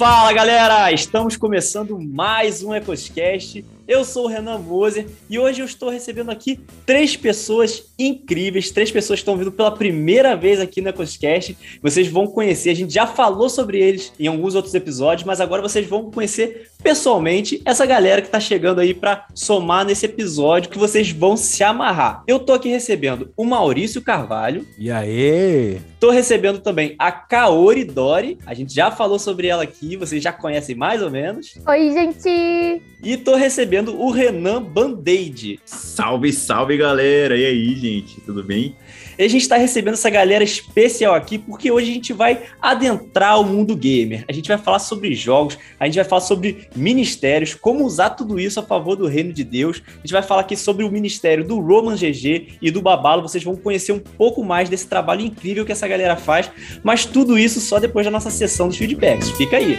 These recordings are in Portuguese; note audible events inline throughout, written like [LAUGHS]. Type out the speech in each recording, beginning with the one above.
Fala galera, estamos começando mais um EcosCast. Eu sou o Renan Moser e hoje eu estou recebendo aqui três pessoas incríveis, três pessoas que estão vindo pela primeira vez aqui no EcosCast. Vocês vão conhecer, a gente já falou sobre eles em alguns outros episódios, mas agora vocês vão conhecer pessoalmente essa galera que está chegando aí para somar nesse episódio que vocês vão se amarrar. Eu tô aqui recebendo o Maurício Carvalho. E aí? Tô recebendo também a Kaori Dori. A gente já falou sobre ela aqui, vocês já conhecem mais ou menos. Oi, gente! E tô recebendo o Renan Band-Aid. Salve, salve, galera! E aí, gente, tudo bem? E a gente está recebendo essa galera especial aqui porque hoje a gente vai adentrar o mundo gamer. A gente vai falar sobre jogos, a gente vai falar sobre ministérios, como usar tudo isso a favor do reino de Deus. A gente vai falar aqui sobre o ministério do Roman GG e do Babalo. Vocês vão conhecer um pouco mais desse trabalho incrível que essa galera faz, mas tudo isso só depois da nossa sessão dos feedbacks. Fica aí.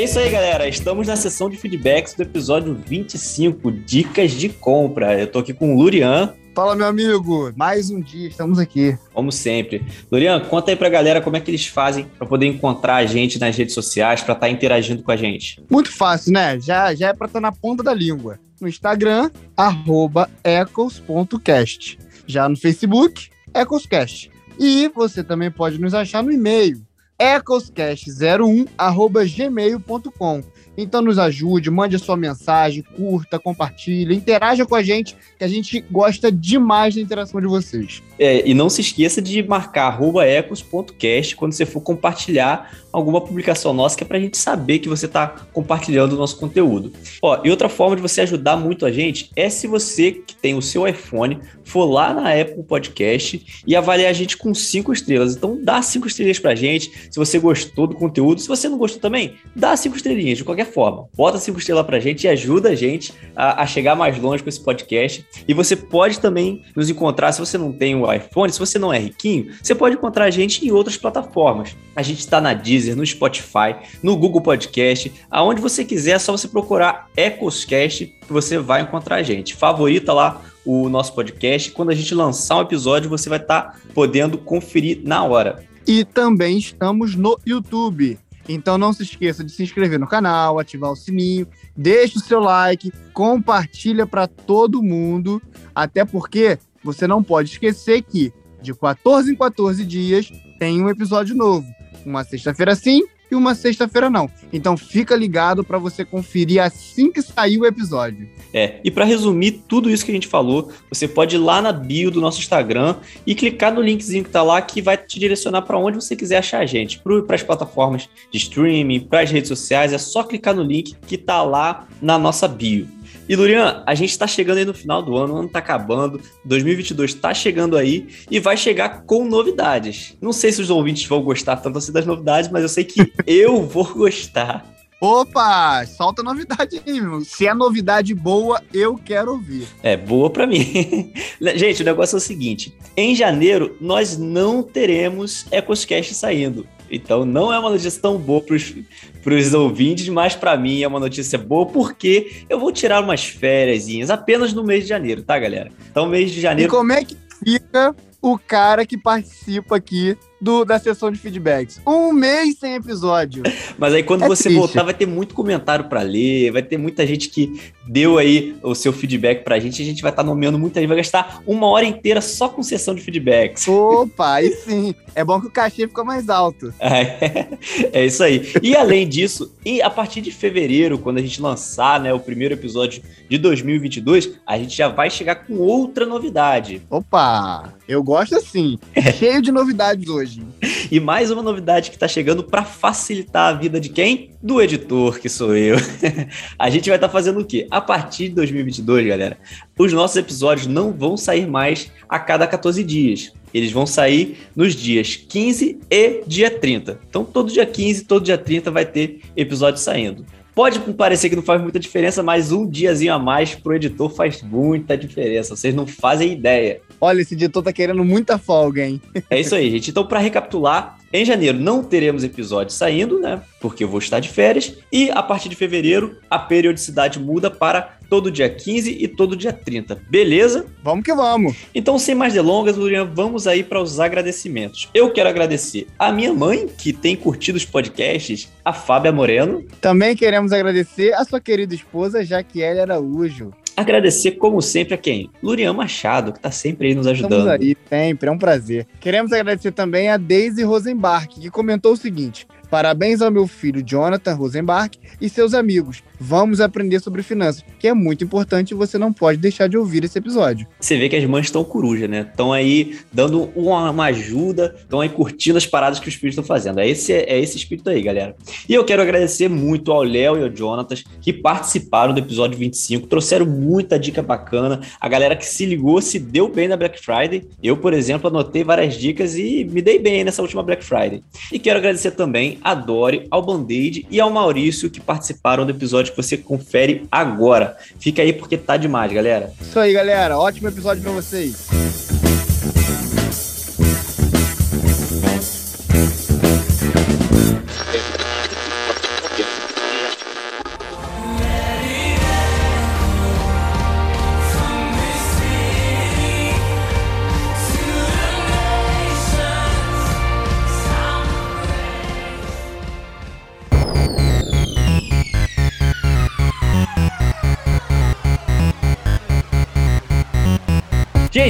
é isso aí, galera. Estamos na sessão de feedbacks do episódio 25, Dicas de Compra. Eu tô aqui com o Lurian. Fala, meu amigo. Mais um dia, estamos aqui. Como sempre. Lurian, conta aí pra galera como é que eles fazem para poder encontrar a gente nas redes sociais, para estar tá interagindo com a gente. Muito fácil, né? Já, já é pra estar tá na ponta da língua. No Instagram, arroba ecos.cast. Já no Facebook, ecoscast. E você também pode nos achar no e-mail, ecoscast01@gmail.com. Então nos ajude, mande a sua mensagem, curta, compartilhe, interaja com a gente, que a gente gosta demais da interação de vocês. É, e não se esqueça de marcar ecos.cast quando você for compartilhar alguma publicação nossa, que é para a gente saber que você está compartilhando o nosso conteúdo. Ó, e outra forma de você ajudar muito a gente é se você que tem o seu iPhone for lá na Apple Podcast e avaliar a gente com cinco estrelas. Então dá cinco estrelas para a gente, se você gostou do conteúdo. Se você não gostou também, dá cinco estrelinhas de qualquer forma. Bota cinco estrelas para a gente e ajuda a gente a, a chegar mais longe com esse podcast. E você pode também nos encontrar, se você não tem o iPhone, se você não é riquinho, você pode encontrar a gente em outras plataformas. A gente está na Deezer, no Spotify, no Google Podcast, aonde você quiser, é só você procurar Ecoscast que você vai encontrar a gente. Favorita lá o nosso podcast. Quando a gente lançar um episódio, você vai estar tá podendo conferir na hora. E também estamos no YouTube. Então não se esqueça de se inscrever no canal, ativar o sininho, deixe o seu like, compartilha para todo mundo, até porque você não pode esquecer que de 14 em 14 dias tem um episódio novo. Uma sexta-feira sim e uma sexta-feira não. Então fica ligado para você conferir assim que sair o episódio. É, e para resumir tudo isso que a gente falou, você pode ir lá na bio do nosso Instagram e clicar no linkzinho que tá lá que vai te direcionar para onde você quiser achar a gente, para as plataformas de streaming, para as redes sociais, é só clicar no link que tá lá na nossa bio. E Lurian, a gente está chegando aí no final do ano, o ano está acabando, 2022 está chegando aí e vai chegar com novidades. Não sei se os ouvintes vão gostar tanto assim das novidades, mas eu sei que [LAUGHS] eu vou gostar. Opa, solta novidade aí, meu. Se é novidade boa, eu quero ouvir. É, boa para mim. [LAUGHS] Gente, o negócio é o seguinte: em janeiro, nós não teremos EcosCast saindo. Então não é uma notícia tão boa para os ouvintes, mas para mim é uma notícia boa porque eu vou tirar umas férias apenas no mês de janeiro, tá, galera? Então, mês de janeiro. E como é que fica o cara que participa aqui do, da sessão de feedbacks. Um mês sem episódio. Mas aí quando é você triste. voltar, vai ter muito comentário para ler, vai ter muita gente que deu aí o seu feedback pra gente, a gente vai estar tá nomeando muita gente, vai gastar uma hora inteira só com sessão de feedbacks. Opa, aí sim. É bom que o cachê fica mais alto. [LAUGHS] É, é isso aí. E além disso, e a partir de fevereiro, quando a gente lançar né, o primeiro episódio de 2022, a gente já vai chegar com outra novidade. Opa, eu gosto assim. É. [LAUGHS] Cheio de novidades hoje hoje. E mais uma novidade que está chegando para facilitar a vida de quem? Do editor, que sou eu. [LAUGHS] a gente vai estar tá fazendo o quê? A partir de 2022, galera, os nossos episódios não vão sair mais a cada 14 dias. Eles vão sair nos dias 15 e dia 30. Então, todo dia 15, todo dia 30 vai ter episódio saindo. Pode parecer que não faz muita diferença, mas um diazinho a mais pro editor faz muita diferença. Vocês não fazem ideia. Olha, esse editor tá querendo muita folga, hein? é isso aí, gente. Então, para recapitular, Em janeiro não teremos episódio saindo, né? Porque eu vou estar de férias. E a partir de fevereiro, a periodicidade muda para todo dia 15 e todo dia 30. Beleza? Vamos que vamos. Então, sem mais delongas, Lurian, vamos aí para os agradecimentos. Eu quero agradecer a minha mãe, que tem curtido os podcasts, a Fábia Moreno. Também queremos agradecer a sua querida esposa, Jaquiele Araújo. Agradecer, como sempre, a quem? Lurian Machado, que está sempre aí nos ajudando. Estamos aí, sempre, é um prazer. Queremos agradecer também a Daisy Rosenbach, que comentou o seguinte: Parabéns ao meu filho Jonathan Rosenbach e seus amigos. Vamos aprender sobre finanças, que é muito importante e você não pode deixar de ouvir esse episódio. Você vê que as mães estão coruja, né? Estão aí dando uma, ajuda, estão aí curtindo as paradas que os filhos estão fazendo. É esse, é esse espírito aí, galera. E eu quero agradecer muito ao Léo e ao Jonatas que participaram do episódio 25, trouxeram muita dica bacana. A galera que se ligou se deu bem na Black Friday. Eu, por exemplo, anotei várias dicas e me dei bem nessa última Black Friday. E quero agradecer também a Dori, ao Band-Aid e ao Maurício que participaram do episódio que você confere agora. Fica aí porque tá demais, galera. Isso aí, galera. Ótimo episódio para vocês.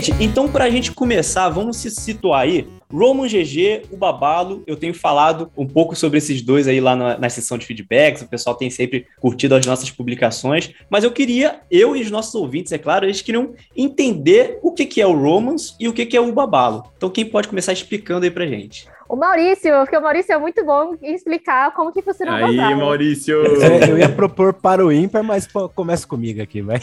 Gente, então para a gente começar, vamos se situar aí. Roman GG, o Babalo, eu tenho falado um pouco sobre esses dois aí lá na, na sessão de feedbacks, o pessoal tem sempre curtido as nossas publicações, mas eu queria, eu e os nossos ouvintes, é claro, eles queriam entender o que, que é o Romans e o que, que é o Babalo. Então quem pode começar explicando aí pra gente? O Maurício, porque o Maurício é muito bom em explicar como que funciona o Aí, Maurício! eu ia propor para o ímpar, mas começa comigo aqui, vai.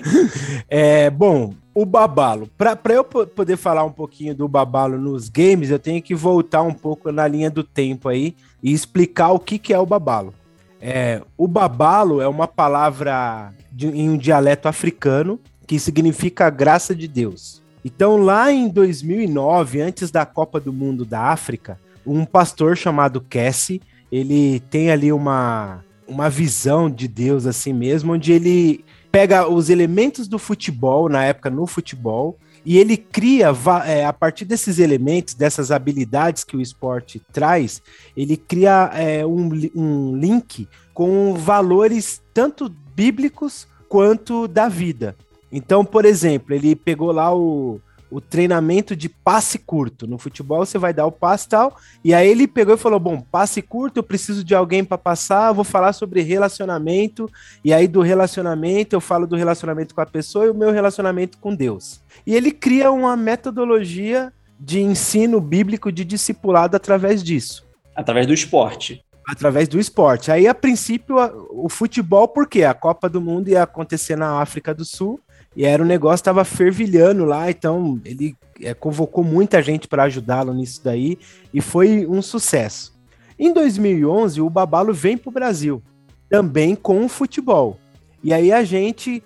[LAUGHS] é, bom, o Babalo. Para eu poder falar um pouquinho do Babalo nos games, eu tenho que voltar um pouco na linha do tempo aí e explicar o que, que é o Babalo. É, o Babalo é uma palavra de, em um dialeto africano que significa graça de Deus. Então, lá em 2009, antes da Copa do Mundo da África, um pastor chamado Cassie, ele tem ali uma, uma visão de Deus assim mesmo, onde ele pega os elementos do futebol, na época no futebol, e ele cria, é, a partir desses elementos, dessas habilidades que o esporte traz, ele cria é, um, um link com valores tanto bíblicos quanto da vida. Então, por exemplo, ele pegou lá o, o treinamento de passe curto. No futebol você vai dar o passe e tal. E aí ele pegou e falou: Bom, passe curto, eu preciso de alguém para passar, eu vou falar sobre relacionamento. E aí do relacionamento eu falo do relacionamento com a pessoa e o meu relacionamento com Deus. E ele cria uma metodologia de ensino bíblico de discipulado através disso. Através do esporte através do esporte. Aí, a princípio, o futebol, porque a Copa do Mundo ia acontecer na África do Sul, e era um negócio tava fervilhando lá, então ele é, convocou muita gente para ajudá-lo nisso daí e foi um sucesso. Em 2011, o Babalo vem para o Brasil, também com o futebol. E aí a gente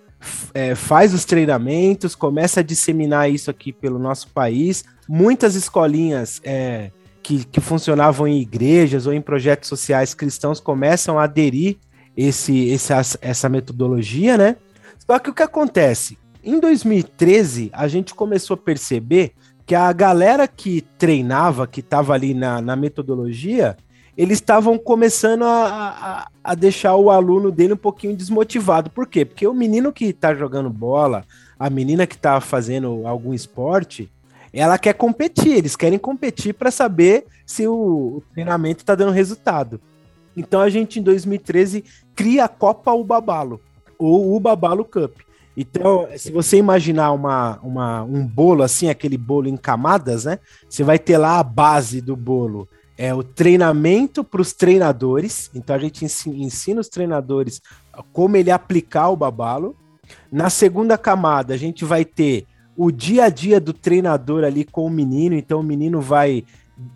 é, faz os treinamentos, começa a disseminar isso aqui pelo nosso país. Muitas escolinhas é, que, que funcionavam em igrejas ou em projetos sociais cristãos começam a aderir esse, esse, essa metodologia, né? Só que o que acontece? Em 2013, a gente começou a perceber que a galera que treinava, que estava ali na, na metodologia, eles estavam começando a, a, a, deixar o aluno dele um pouquinho desmotivado. Por quê? Porque o menino que está jogando bola, a menina que está fazendo algum esporte, ela quer competir, eles querem competir para saber se o, o treinamento está dando resultado. Então a gente, em 2013, cria a Copa Ubabalo, ou Ubabalo Cup. Então, se você imaginar uma, uma, um bolo assim, aquele bolo em camadas, né? Você vai ter lá a base do bolo. É o treinamento para os treinadores. Então a gente ensina, ensina os treinadores como ele aplicar o babalo. Na segunda camada, a gente vai ter o dia a dia do treinador ali com o menino. Então o menino vai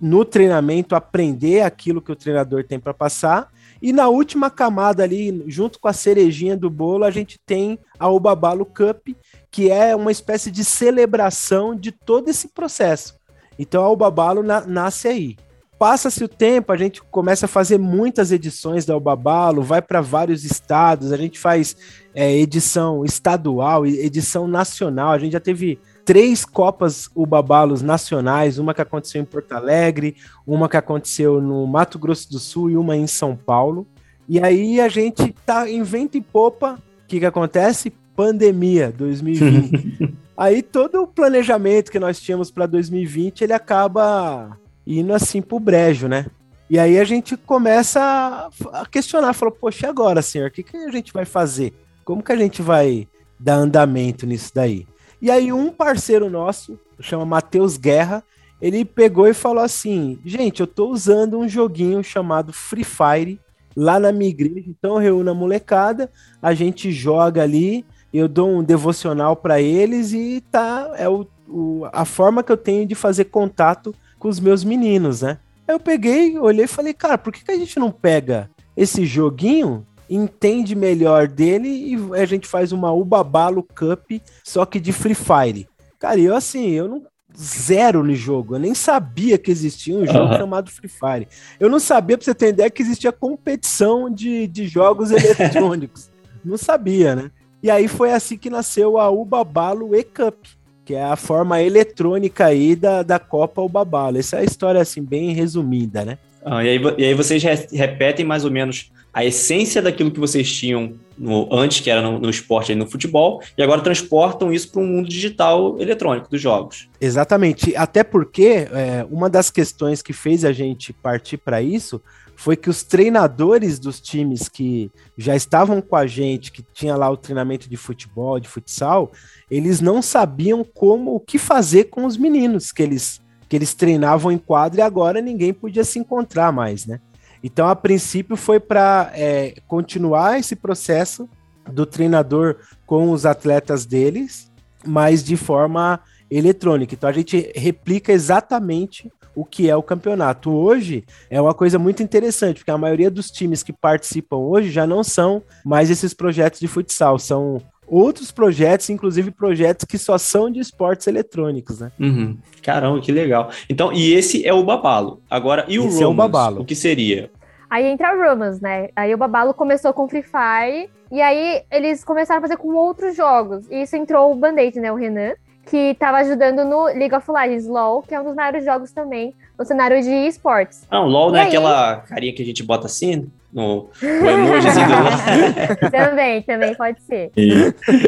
no treinamento aprender aquilo que o treinador tem para passar. E na última camada ali, junto com a cerejinha do bolo, a gente tem a Obabalo Cup, que é uma espécie de celebração de todo esse processo. Então a Obabalo na nasce aí. passa-se o tempo, a gente começa a fazer muitas edições da Ubabalo, vai para vários estados, a gente faz é, edição estadual, edição nacional, a gente já teve três Copas Ubabalos nacionais, uma que aconteceu em Porto Alegre, uma que aconteceu no Mato Grosso do Sul e uma em São Paulo. E aí a gente tá em vento e popa, o que que acontece? Pandemia 2020. [LAUGHS] aí todo o planejamento que nós tínhamos para 2020, ele acaba indo assim pro brejo, né? E aí a gente começa a questionar, falou, poxa, agora, senhor, o que, que a gente vai fazer? Como que a gente vai dar andamento nisso daí? E aí um parceiro nosso, chama Matheus Guerra, ele pegou e falou assim, gente, eu tô usando um joguinho chamado Free Fire lá na minha igreja, então reúna a molecada, a gente joga ali, eu dou um devocional para eles e tá, é o, o, a forma que eu tenho de fazer contato com os meus meninos, né? Aí eu peguei, olhei e falei, cara, por que, que a gente não pega esse joguinho, entende melhor dele e a gente faz uma Ubabalo Cup, só que de Free Fire? Cara, eu assim, eu não zero no jogo. Eu nem sabia que existia um jogo uhum. chamado Free Fire. Eu não sabia, pra você ter ideia, que existia competição de, de jogos [LAUGHS] eletrônicos. não sabia, né? E aí foi assim que nasceu a Ubabalo E-Cup, que é a forma eletrônica aí da, da Copa Ubabalo. Essa é a história, assim, bem resumida, né? Ah, e, aí, e aí vocês repetem mais ou menos a essência daquilo que vocês tinham no, antes, que era no, no esporte e no futebol, e agora transportam isso para um mundo digital eletrônico dos jogos. Exatamente. Até porque é, uma das questões que fez a gente partir para isso foi que os treinadores dos times que já estavam com a gente, que tinha lá o treinamento de futebol, de futsal, eles não sabiam como o que fazer com os meninos que eles que eles treinavam em quadra e agora ninguém podia se encontrar mais, né? Então, a princípio, foi para é, continuar esse processo do treinador com os atletas deles, mas de forma eletrônica. Então, a gente replica exatamente o que é o campeonato. Hoje é uma coisa muito interessante, porque a maioria dos times que participam hoje já não são mais esses projetos de futsal, são outros projetos, inclusive projetos que só são de esportes eletrônicos, né? Uhum. Caramba, que legal. Então, e esse é o Babalo. Agora, e o esse Romans, é o, Babalo. o que seria? Aí entra o Romans, né? Aí o Babalo começou com Free Fire, e aí eles começaram a fazer com outros jogos. E isso entrou o Band-Aid, né? O Renan que estava ajudando no League of Legends, LoL, que é um dos maiores jogos também no cenário de esportes. Ah, o LoL não é aquela carinha que a gente bota assim? No emojizinho do [LAUGHS] também, também pode ser.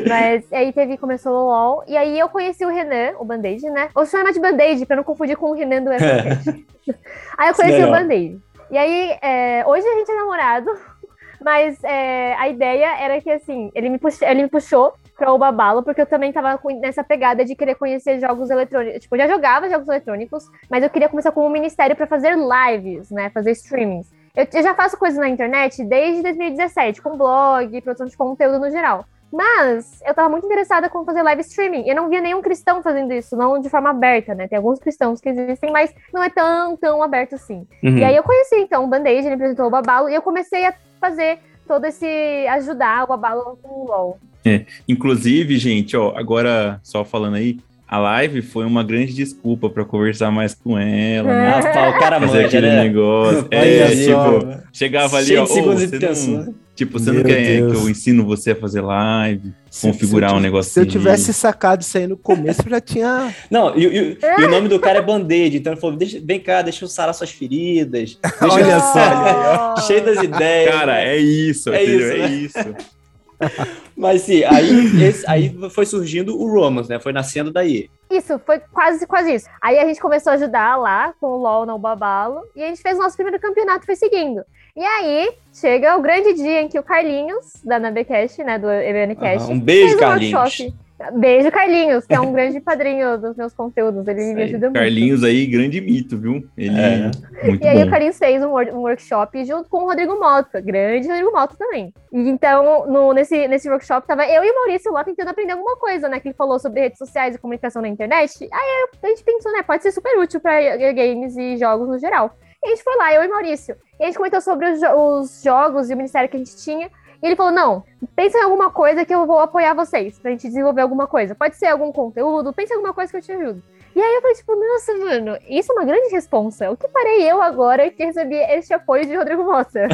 Mas aí teve, começou o LoL, e aí eu conheci o Renan, o Band-Aid, né? Ou chama de Band-Aid, pra não confundir com o Renan do FCast. [LAUGHS] aí eu conheci Legal. o Band-Aid. E aí, é, hoje a gente é namorado, [LAUGHS] mas é, a ideia era que, assim, ele me, puxou, ele me puxou pra o Babalo, porque eu também tava nessa pegada de querer conhecer jogos eletrônicos. Tipo, eu já jogava jogos eletrônicos, mas eu queria começar como ministério para fazer lives, né? Fazer streamings. Eu, eu, já faço coisas na internet desde 2017, com blog, produção de conteúdo no geral. Mas eu tava muito interessada com fazer live streaming. Eu não via nenhum cristão fazendo isso, não de forma aberta, né? Tem alguns cristãos que existem, mas não é tão, tão aberto assim. Uhum. E aí eu conheci, então, o Band-Aid, ele apresentou o Babalo, e eu comecei a fazer todo esse ajudar o Babalo com o LoL. É, inclusive, gente, ó, agora só falando aí, a live foi uma grande desculpa para conversar mais com ela, né? Ah, o cara fazer aquele né? negócio. [LAUGHS] é, tipo, chegava ali, ó, oh, você não, tipo, você Meu não quer Deus. que eu ensino você a fazer live, se, configurar se um negócio. Se eu tivesse sacado isso aí no começo, eu já tinha. [LAUGHS] Não, e, e, e o nome do cara é Band-Aid, então ele falou: deixa, vem cá, deixa eu sarar suas feridas. Olha só, [LAUGHS] cheio das ideias. Cara, é isso, é isso. É né? isso. [LAUGHS] Mas sim, aí, esse, aí foi surgindo o Romans, né? Foi nascendo daí. Isso, foi quase, quase isso. Aí a gente começou a ajudar lá com o LOL no Babalo e a gente fez o nosso primeiro campeonato foi seguindo. E aí chega o grande dia em que o Carlinhos, da Nabecast, né, do EBNcast, ah, um beijo, Carlinhos. Um Beijo, Carlinhos, que é um [LAUGHS] grande padrinho dos meus conteúdos. Ele me ajuda muito. Carlinhos aí, grande mito, viu? Ele é, é muito E aí bom. o Carlinhos fez um, um, workshop junto com o Rodrigo Mota, grande Rodrigo Mota também. E então, no, nesse, nesse workshop, tava eu e o Maurício lá tentando aprender alguma coisa, né? Que ele falou sobre redes sociais e comunicação na internet. Aí a gente pensou, né? Pode ser super útil para games e jogos no geral. E a gente foi lá, eu e Maurício. E a gente comentou sobre os, os jogos e o ministério que a gente tinha. E ele falou: não, pensa em alguma coisa que eu vou apoiar vocês pra gente desenvolver alguma coisa. Pode ser algum conteúdo, pensa em alguma coisa que eu te ajudo. E aí eu falei, tipo, nossa, mano, isso é uma grande responsa. O que parei eu agora que recebi este apoio de Rodrigo Mota?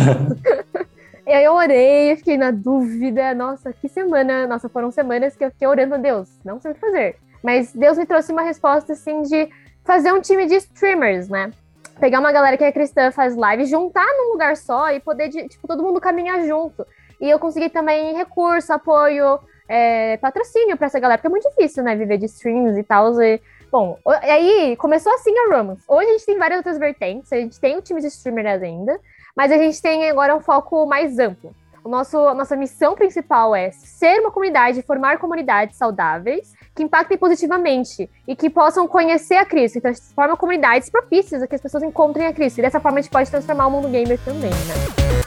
[LAUGHS] e aí eu orei, fiquei na dúvida. Nossa, que semana. Nossa, foram semanas que eu fiquei orando a Deus. Não sei o que fazer. Mas Deus me trouxe uma resposta, assim, de fazer um time de streamers, né? Pegar uma galera que é cristã, faz live, juntar num lugar só e poder, tipo, todo mundo caminhar junto. E eu consegui também recurso, apoio, é, patrocínio para essa galera, porque é muito difícil, né, viver de streams e tal. E, bom, aí começou assim a Romans. Hoje a gente tem várias outras vertentes, a gente tem o time de streamers ainda, mas a gente tem agora um foco mais amplo. O nosso, a nossa missão principal é ser uma comunidade, formar comunidades saudáveis que impactem positivamente e que possam conhecer a Cristo. Então, a gente forma comunidades propícias a que as pessoas encontrem a Cristo. E dessa forma a gente pode transformar o mundo gamer também, né?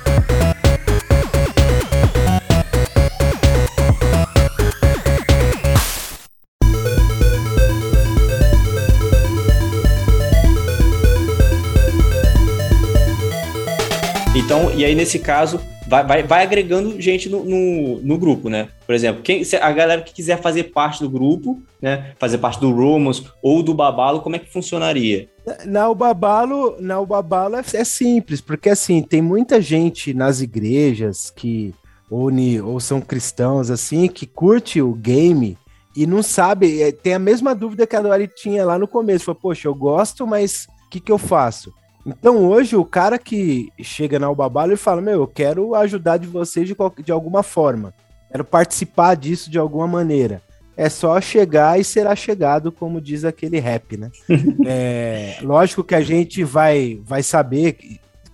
Então, e aí nesse caso, vai, vai, vai agregando gente no, no, no, grupo, né? Por exemplo, quem, a galera que quiser fazer parte do grupo, né? Fazer parte do Romans ou do Babalo, como é que funcionaria? Na Babalo, na Babalo é, é simples, porque assim, tem muita gente nas igrejas que ou, ou são cristãos assim, que curte o game e não sabe, é, tem a mesma dúvida que a Dori tinha lá no começo, foi, poxa, eu gosto, mas o que, que eu faço? Então hoje o cara que chega na Ubabalo e fala: Meu, eu quero ajudar de vocês de, de alguma forma, quero participar disso de alguma maneira. É só chegar e será chegado, como diz aquele rap, né? [LAUGHS] é, lógico que a gente vai, vai saber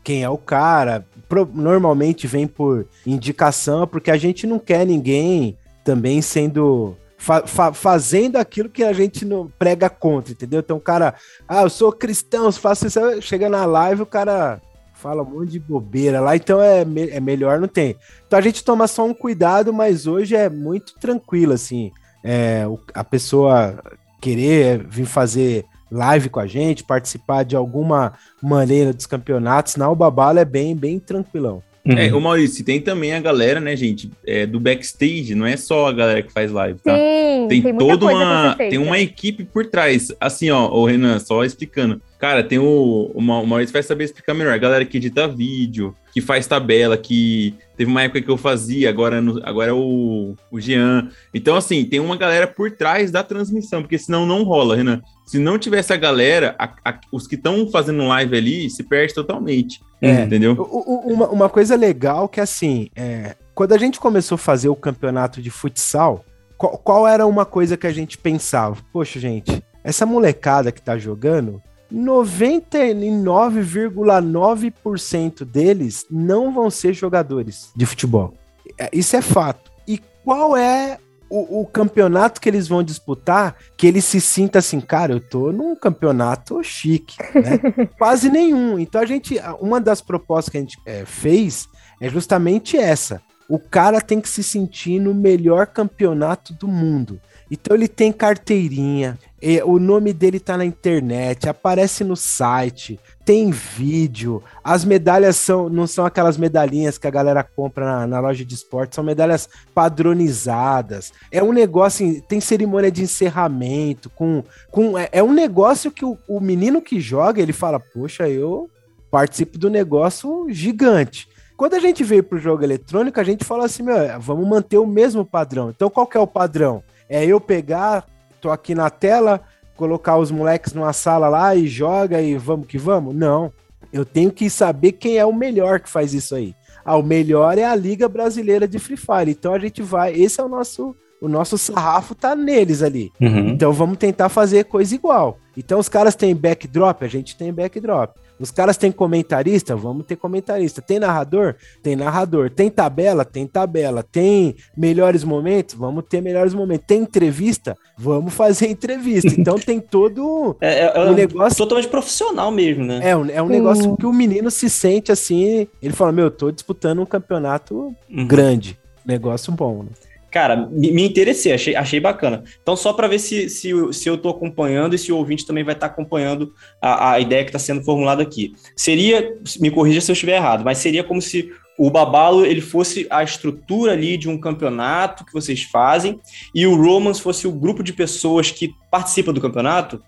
quem é o cara. Normalmente vem por indicação, porque a gente não quer ninguém também sendo fa fa fazendo aquilo que a gente não prega contra, entendeu? Então o cara, ah, eu sou cristão, faço isso, chega na live, o cara fala um monte de bobeira lá, então é, me é melhor não tem. Então a gente toma só um cuidado, mas hoje é muito tranquilo, assim, é, o, a pessoa querer vir fazer live com a gente, participar de alguma maneira dos campeonatos, na Ubabala é bem, bem tranquilão. Uhum. É, o Maurício, tem também a galera, né, gente, é, do backstage, não é só a galera que faz live, tá? Sim, tem, tem toda uma. Tem uma equipe por trás. Assim, ó, o Renan, só explicando. Cara, tem o. O Maurício vai saber explicar melhor. A galera que edita vídeo, que faz tabela, que teve uma época que eu fazia, agora, no, agora é o, o Jean. Então, assim, tem uma galera por trás da transmissão, porque senão não rola, Renan. Se não tivesse a galera, a, a, os que estão fazendo live ali se perde totalmente. É. Entendeu? Uma, uma coisa legal que, assim, é, quando a gente começou a fazer o campeonato de futsal, qual, qual era uma coisa que a gente pensava? Poxa, gente, essa molecada que tá jogando 99,9% deles não vão ser jogadores de futebol. É, isso é fato. E qual é o, o, campeonato que eles vão disputar que ele se sinta assim, cara, eu tô num campeonato chique, né? [LAUGHS] Quase nenhum. Então a gente, uma das propostas que a gente é, fez é justamente essa. O cara tem que se sentir no melhor campeonato do mundo. Então ele tem carteirinha, o nome dele tá na internet, aparece no site, tem vídeo. As medalhas são não são aquelas medalhinhas que a galera compra na, na loja de esporte, são medalhas padronizadas. É um negócio, assim, tem cerimônia de encerramento, com, com é, é um negócio que o, o menino que joga, ele fala: "Poxa, eu participo do negócio gigante". Quando a gente veio para o jogo eletrônico, a gente falou assim: meu, vamos manter o mesmo padrão. Então, qual que é o padrão? É eu pegar, tô aqui na tela, colocar os moleques numa sala lá e joga e vamos que vamos? Não. Eu tenho que saber quem é o melhor que faz isso aí. Ah, o melhor é a Liga Brasileira de Free Fire. Então a gente vai. Esse é o nosso. O nosso sarrafo tá neles ali. Uhum. Então vamos tentar fazer coisa igual. Então os caras têm backdrop, a gente tem backdrop. Os caras têm comentarista? Vamos ter comentarista. Tem narrador? Tem narrador. Tem tabela? Tem tabela. Tem melhores momentos? Vamos ter melhores momentos. Tem entrevista? Vamos fazer entrevista. [LAUGHS] Então tem todo é, é, é um negócio. Totalmente profissional mesmo, né? É um, é um negócio que o menino se sente assim. Ele fala: Meu, eu tô disputando um campeonato uhum. grande. Negócio bom, né? Cara, me, me interessei, achei, achei bacana. Então, só para ver se, se, se eu estou acompanhando e se o ouvinte também vai estar tá acompanhando a, a ideia que está sendo formulada aqui. Seria, me corrija se eu estiver errado, mas seria como se o Babalo ele fosse a estrutura ali de um campeonato que vocês fazem e o Romans fosse o grupo de pessoas que participa do campeonato?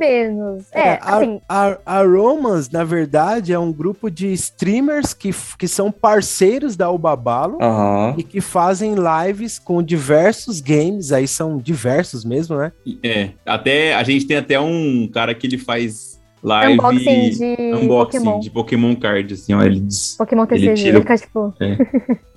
Menos. É, é assim... a, a, a Romans, na verdade, é um grupo de streamers que, que são parceiros da Ubabalo uhum. e que fazem lives com diversos games, aí são diversos mesmo, né? É, até a gente tem até um cara que ele faz live unboxing de unboxing Pokémon. de Pokémon card, assim, ó, ele Pokémon TCG, ele, tira... ele fica tipo... É. [LAUGHS]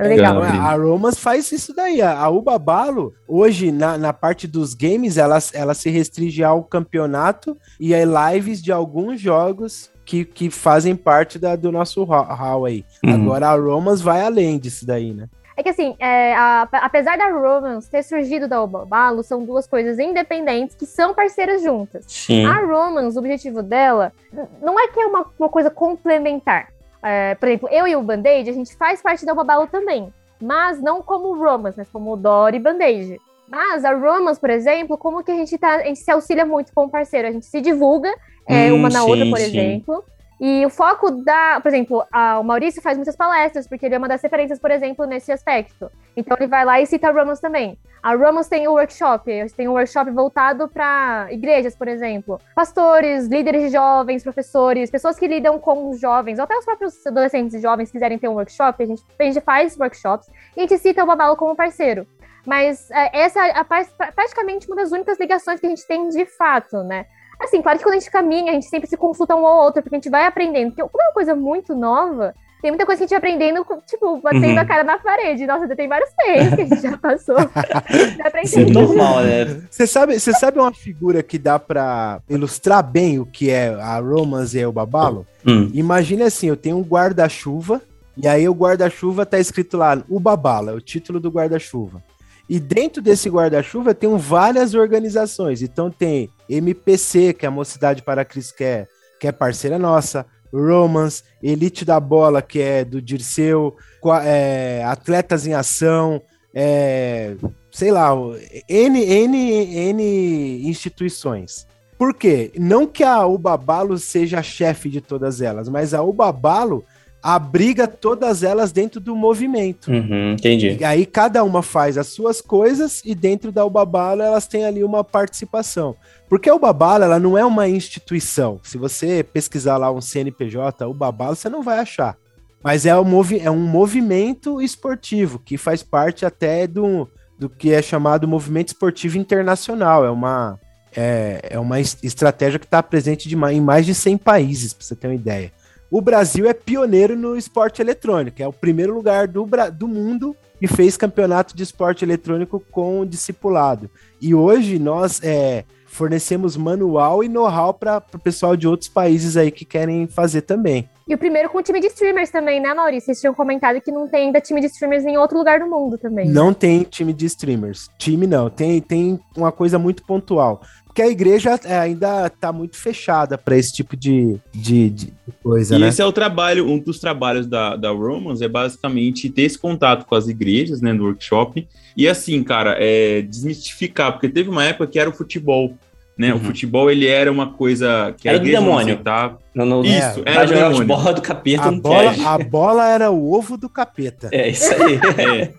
É legal. A Romas faz isso daí. A Ubabalo, hoje, na, na parte dos games, ela, ela se restringe ao campeonato e a lives de alguns jogos que, que fazem parte da, do nosso hall aí. Uhum. Agora a Romas vai além disso daí, né? É que assim, é, a, apesar da Romance ter surgido da Ubabalo, são duas coisas independentes que são parceiras juntas. Sim. A Romance, o objetivo dela, não é que é uma, uma coisa complementar. É, por exemplo, eu e o Band-Aid, a gente faz parte da Ubabalo também. Mas não como Romance, mas como Dory e Band-Aid. Mas a Romance, por exemplo, como que a gente tá. A gente se auxilia muito com o parceiro, a gente se divulga é, hum, uma na sim, outra, por sim. exemplo. E o foco da, por exemplo, a, o Maurício faz muitas palestras, porque ele é uma das referências, por exemplo, nesse aspecto. Então ele vai lá e cita a Romans também. A Romans tem o um workshop, tem um workshop voltado para igrejas, por exemplo. Pastores, líderes de jovens, professores, pessoas que lidam com os jovens, ou até os próprios adolescentes e jovens quiserem ter um workshop, a gente, a gente faz workshops e a gente cita o Babalo como parceiro. Mas é, essa é a, praticamente uma das únicas ligações que a gente tem de fato, né? Assim, claro que quando a gente caminha, a gente sempre se consulta um ao outro, porque a gente vai aprendendo. Porque como é uma coisa muito nova, tem muita coisa que a gente vai aprendendo, tipo, batendo uhum. a cara na parede. Nossa, tem vários peixes que a gente já passou. [LAUGHS] Isso é normal, né? Você sabe, você sabe uma figura que dá para ilustrar bem o que é a Romance e o Babalo? Hum. Imagine assim, eu tenho um guarda-chuva, e aí o guarda-chuva tá escrito lá, o Babalo, é o título do guarda-chuva. E dentro desse guarda-chuva tem várias organizações. Então tem MPC, que é a Mocidade para que é, que é parceira nossa. Romance, Elite da Bola, que é do Dirceu, é, Atletas em Ação, é, sei lá, N, N, N instituições. Por quê? Não que a Ubabalo seja a chefe de todas elas, mas a Ubabalo abriga todas elas dentro do movimento. Uhum, entendi. E aí cada uma faz as suas coisas e dentro da Ubabala elas têm ali uma participação. Porque a Ubabala ela não é uma instituição. Se você pesquisar lá um CNPJ, Ubabala, você não vai achar. Mas é um, movi é um movimento esportivo que faz parte até do, do que é chamado movimento esportivo internacional. É uma, é, é uma estratégia que está presente de, em mais de 100 países, para você ter uma ideia o Brasil é pioneiro no esporte eletrônico. É o primeiro lugar do, do mundo que fez campeonato de esporte eletrônico com discipulado. E hoje nós é, fornecemos manual e know-how para o pessoal de outros países aí que querem fazer também. E o primeiro com time de streamers também, né, Maurício? Vocês tinham comentado que não tem ainda time de streamers em outro lugar do mundo também. Não tem time de streamers. Time não. Tem, tem uma coisa muito pontual. Porque a igreja é, ainda está muito fechada para esse tipo de, de, de coisa, e né? esse é o trabalho, um dos trabalhos da, da Romans é basicamente ter esse contato com as igrejas, né, no workshop. E assim, cara, é desmistificar, porque teve uma época que era o futebol. Né? Uhum. O futebol ele era uma coisa que era do demônio. Tá... Não, não, isso, é, era do demônio. bola do capeta. A bola, a bola era o ovo do capeta. É isso aí. [LAUGHS] é.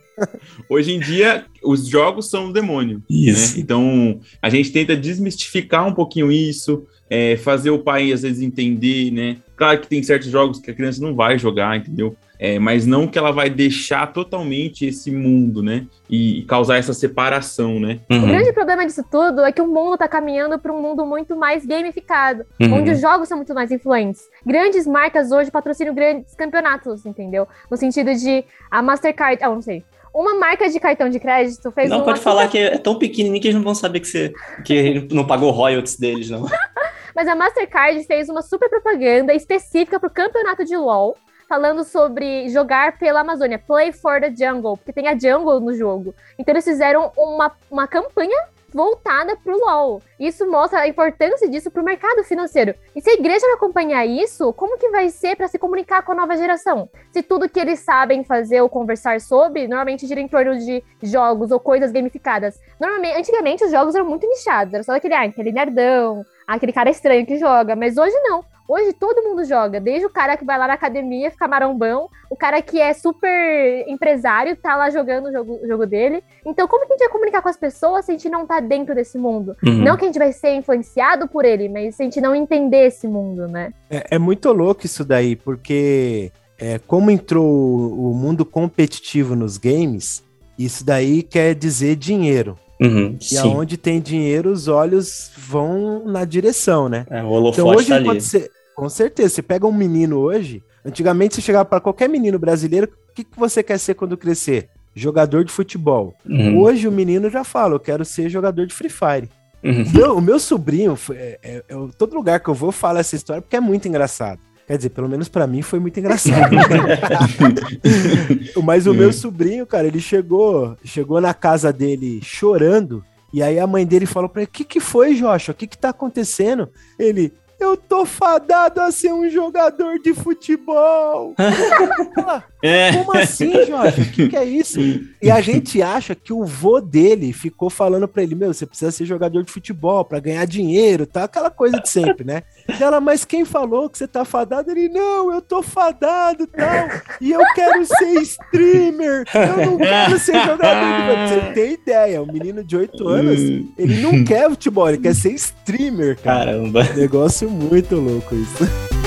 Hoje em dia, os jogos são o demônio. Né? Isso. Né? Então, a gente tenta desmistificar um pouquinho isso, é, fazer o pai, às vezes, entender, né? Claro que tem certos jogos que a criança não vai jogar, entendeu? É, mas não que ela vai deixar totalmente esse mundo, né? E, e causar essa separação, né? Uhum. O grande problema disso tudo é que o mundo está caminhando para um mundo muito mais gamificado, uhum. onde os jogos são muito mais influentes. Grandes marcas hoje patrocinam grandes campeonatos, entendeu? No sentido de a Mastercard, ah, não sei, uma marca de cartão de crédito fez Não pode falar que é tão pequenininho que eles não vão saber que você que não pagou royalties deles, não. [LAUGHS] Mas a Mastercard fez uma super propaganda específica para o campeonato de LoL, falando sobre jogar pela Amazônia, Play for the Jungle, porque tem a Jungle no jogo. Então eles fizeram uma, uma campanha voltada para o LoL. Isso mostra a importância disso para o mercado financeiro. E se a igreja não acompanhar isso, como que vai ser para se comunicar com a nova geração? Se tudo que eles sabem fazer ou conversar sobre, normalmente gira em torno de jogos ou coisas gamificadas. Normalmente, antigamente os jogos eram muito nichados, era só aquele, ah, aquele nerdão, aquele cara estranho que joga, mas hoje não. Hoje todo mundo joga, desde o cara que vai lá na academia ficar marombão, o cara que é super empresário tá lá jogando o jogo, o jogo dele. Então, como que a gente vai comunicar com as pessoas se a gente não tá dentro desse mundo? Uhum. Não que a gente vai ser influenciado por ele, mas se a gente não entender esse mundo, né? É, é muito louco isso daí, porque é, como entrou o mundo competitivo nos games, isso daí quer dizer dinheiro. Uhum, e sim. aonde tem dinheiro, os olhos vão na direção, né? É, o então hoje tá pode ser. Com certeza, você pega um menino hoje. Antigamente, você chegava para qualquer menino brasileiro, o que, que você quer ser quando crescer? Jogador de futebol. Uhum. Hoje o menino já fala, eu quero ser jogador de Free Fire. Uhum. O, meu, o, meu, sobrinho, é, é, é, todo lugar que eu vou, fala essa história porque é muito engraçado. Quer dizer, pelo menos para mim foi muito engraçado. [LAUGHS] Mas o meu sobrinho, cara, ele chegou, chegou na casa dele chorando. E aí a mãe dele falou para ele: "O que que foi, Joshua? O que que tá acontecendo?" Ele: eu tô fadado a ser um jogador de futebol. [LAUGHS] é. Como assim, Jorge? O que, que, é isso? E a gente acha que o vô dele ficou falando pra ele: Meu, você precisa ser jogador de futebol para ganhar dinheiro, tá? Aquela coisa de sempre, né? E ela, mas quem falou que você tá fadado? Ele, não, eu tô fadado tal. E eu quero ser streamer. Eu não quero ser jogador de futebol. Você tem ideia, um menino de 8 anos, ele não quer futebol, ele quer ser streamer, cara. Caramba. Negócio muito louco isso.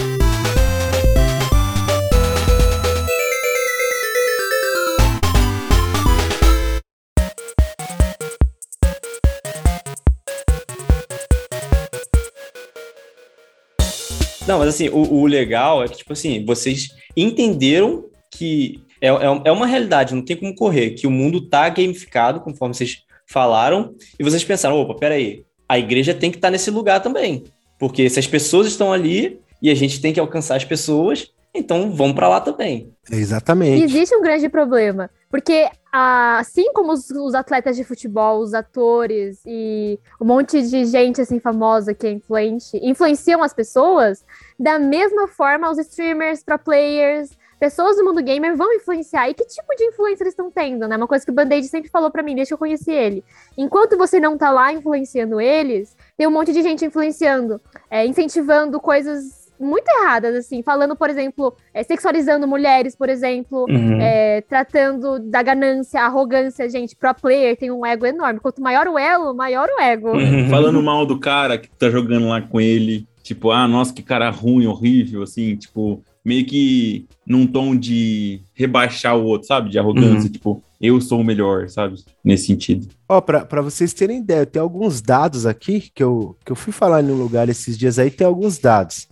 Não, mas assim, o, o, legal é que, tipo assim, vocês entenderam que é, é, é, uma realidade, não tem como correr, que o mundo tá gamificado, conforme vocês falaram, e vocês pensaram, opa, peraí, a igreja tem que estar tá nesse lugar também. Porque se as pessoas estão ali e a gente tem que alcançar as pessoas, então vamos para lá também. Exatamente. existe um grande problema, porque assim como os, os, atletas de futebol, os atores e um monte de gente assim famosa que é influente, influenciam as pessoas, da mesma forma os streamers, pro players, pessoas do mundo gamer vão influenciar. E que tipo de influência eles estão tendo, né? Uma coisa que o Band-Aid sempre falou para mim, desde que eu conheci ele. Enquanto você não tá lá influenciando eles, tem um monte de gente influenciando, é, incentivando coisas muito erradas, assim, falando, por exemplo, é, sexualizando mulheres, por exemplo, uhum. é, tratando da ganância, arrogância, gente, pro player tem um ego enorme. Quanto maior o elo, maior o ego. Uhum. [LAUGHS] Falando mal do cara que tá jogando lá com ele, tipo, ah, nossa, que cara ruim, horrível, assim, tipo, meio que num tom de rebaixar o outro, sabe? De arrogância, uhum. tipo, eu sou o melhor, sabe? Nesse sentido. Ó, oh, para vocês terem ideia, tem alguns dados aqui que eu, que eu fui falar em um lugar esses dias aí, tem alguns dados.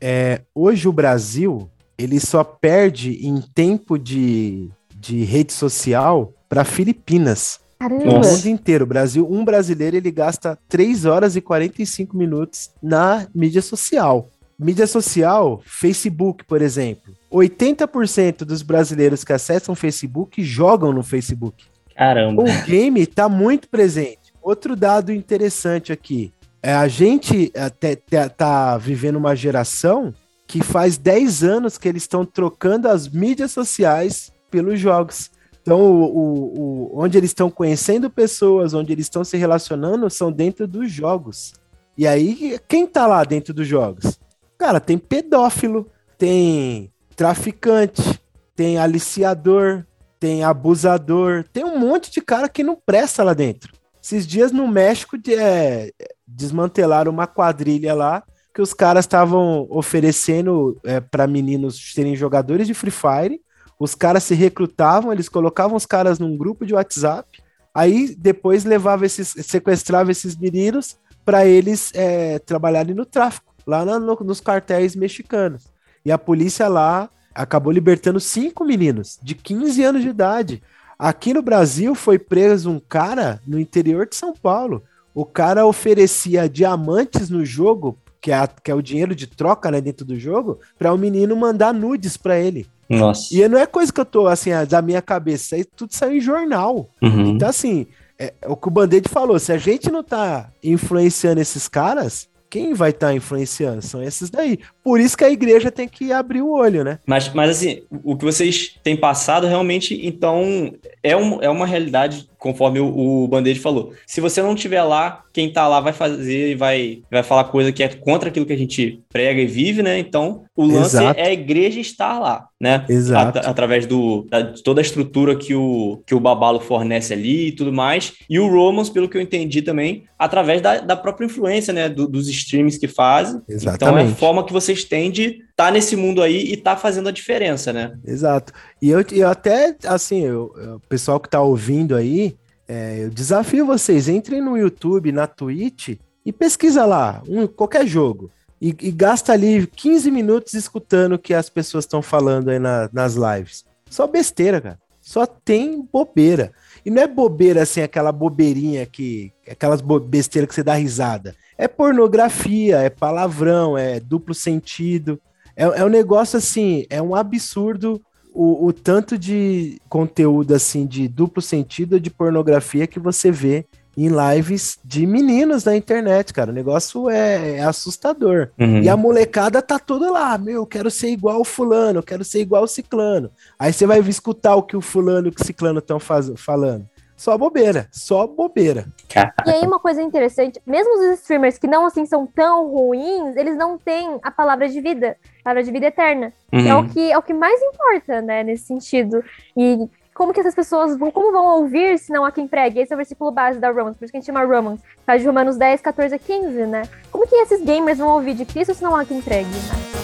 É, hoje o Brasil, ele só perde em tempo de, de rede social para Filipinas. Caramba. No mundo inteiro. O Brasil, um brasileiro, ele gasta 3 horas e 45 minutos na mídia social. Mídia social, Facebook, por exemplo. 80% dos brasileiros que acessam o Facebook jogam no Facebook. Caramba. O game está muito presente. Outro dado interessante aqui. É, a gente até tá vivendo uma geração que faz 10 anos que eles estão trocando as mídias sociais pelos jogos. Então, o, o, onde eles estão conhecendo pessoas, onde eles estão se relacionando, são dentro dos jogos. E aí, quem tá lá dentro dos jogos? Cara, tem pedófilo, tem traficante, tem aliciador, tem abusador, tem um monte de cara que não presta lá dentro. Esses dias no México é, desmantelaram uma quadrilha lá que os caras estavam oferecendo é, para meninos serem jogadores de Free Fire. Os caras se recrutavam, eles colocavam os caras num grupo de WhatsApp, aí depois levava esses, sequestrava esses meninos para eles é, trabalharem no tráfico lá na, no, nos cartéis mexicanos. E a polícia lá acabou libertando cinco meninos de 15 anos de idade. Aqui no Brasil foi preso um cara no interior de São Paulo. O cara oferecia diamantes no jogo, que é, a, que é o dinheiro de troca né, dentro do jogo, para o um menino mandar nudes para ele. Nossa. E não é coisa que eu tô assim, da minha cabeça, isso tudo saiu em jornal. Uhum. Então, assim, é, é, o que o Band-Aid falou: se a gente não tá influenciando esses caras, quem vai estar tá influenciando? São esses daí. Por isso que a igreja tem que abrir o olho, né? Mas, mas assim, o que vocês têm passado realmente, então, é, um, é uma realidade conforme o, o Band-Aid falou. Se você não estiver lá, quem tá lá vai fazer e vai, vai falar coisa que é contra aquilo que a gente prega e vive, né? Então, o lance Exato. é a igreja estar lá, né? Exato. At através do, da, de toda a estrutura que o, que o Babalo fornece ali e tudo mais. E o Romans, pelo que eu entendi também, através da, da própria influência, né? Do, dos streams que fazem. Exatamente. Então, é a forma que vocês têm de tá nesse mundo aí e tá fazendo a diferença, né? Exato. E eu, eu até, assim, eu, o pessoal que tá ouvindo aí, é, eu desafio vocês, entrem no YouTube, na Twitch e pesquisa lá, um, qualquer jogo. E, e, gasta ali 15 minutos escutando o que as pessoas estão falando aí na, nas lives. Só besteira, cara. Só tem bobeira. E não é bobeira assim, aquela bobeirinha que. Aquelas besteiras que você dá risada. É pornografia, é palavrão, é duplo sentido. É, é um negócio assim, é um absurdo o, o, tanto de conteúdo assim de duplo sentido de pornografia que você vê em lives de meninos na internet, cara. O negócio é, é assustador. Uhum. E a molecada tá toda lá, meu, quero ser igual o fulano, quero ser igual o ciclano. Aí você vai escutar o que o fulano e o ciclano estão falando. Só bobeira, só bobeira. E aí uma coisa interessante, mesmo os streamers que não assim são tão ruins, eles não têm a palavra de vida, palavra de vida eterna. Uhum. É o que é o que mais importa, né, nesse sentido. E como que essas pessoas vão, como vão ouvir se não há quem pregue? Esse é o versículo base da Romans, por isso que a gente chama Romans. Faz de Romanos 10, 14 a 15, né? Como que esses gamers vão ouvir de Cristo se não há quem pregue, né?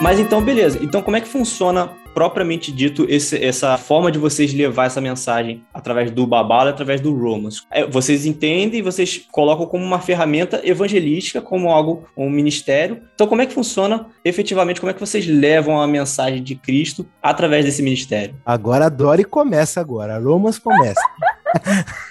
Mas então, beleza. Então, como é que funciona, propriamente dito, esse, essa forma de vocês levar essa mensagem através do Babala, através do Romans? É, vocês entendem, vocês colocam como uma ferramenta evangelística, como algo, um ministério. Então, como é que funciona efetivamente? Como é que vocês levam a mensagem de Cristo através desse ministério? Agora a Dori começa agora. A Romans começa. [LAUGHS]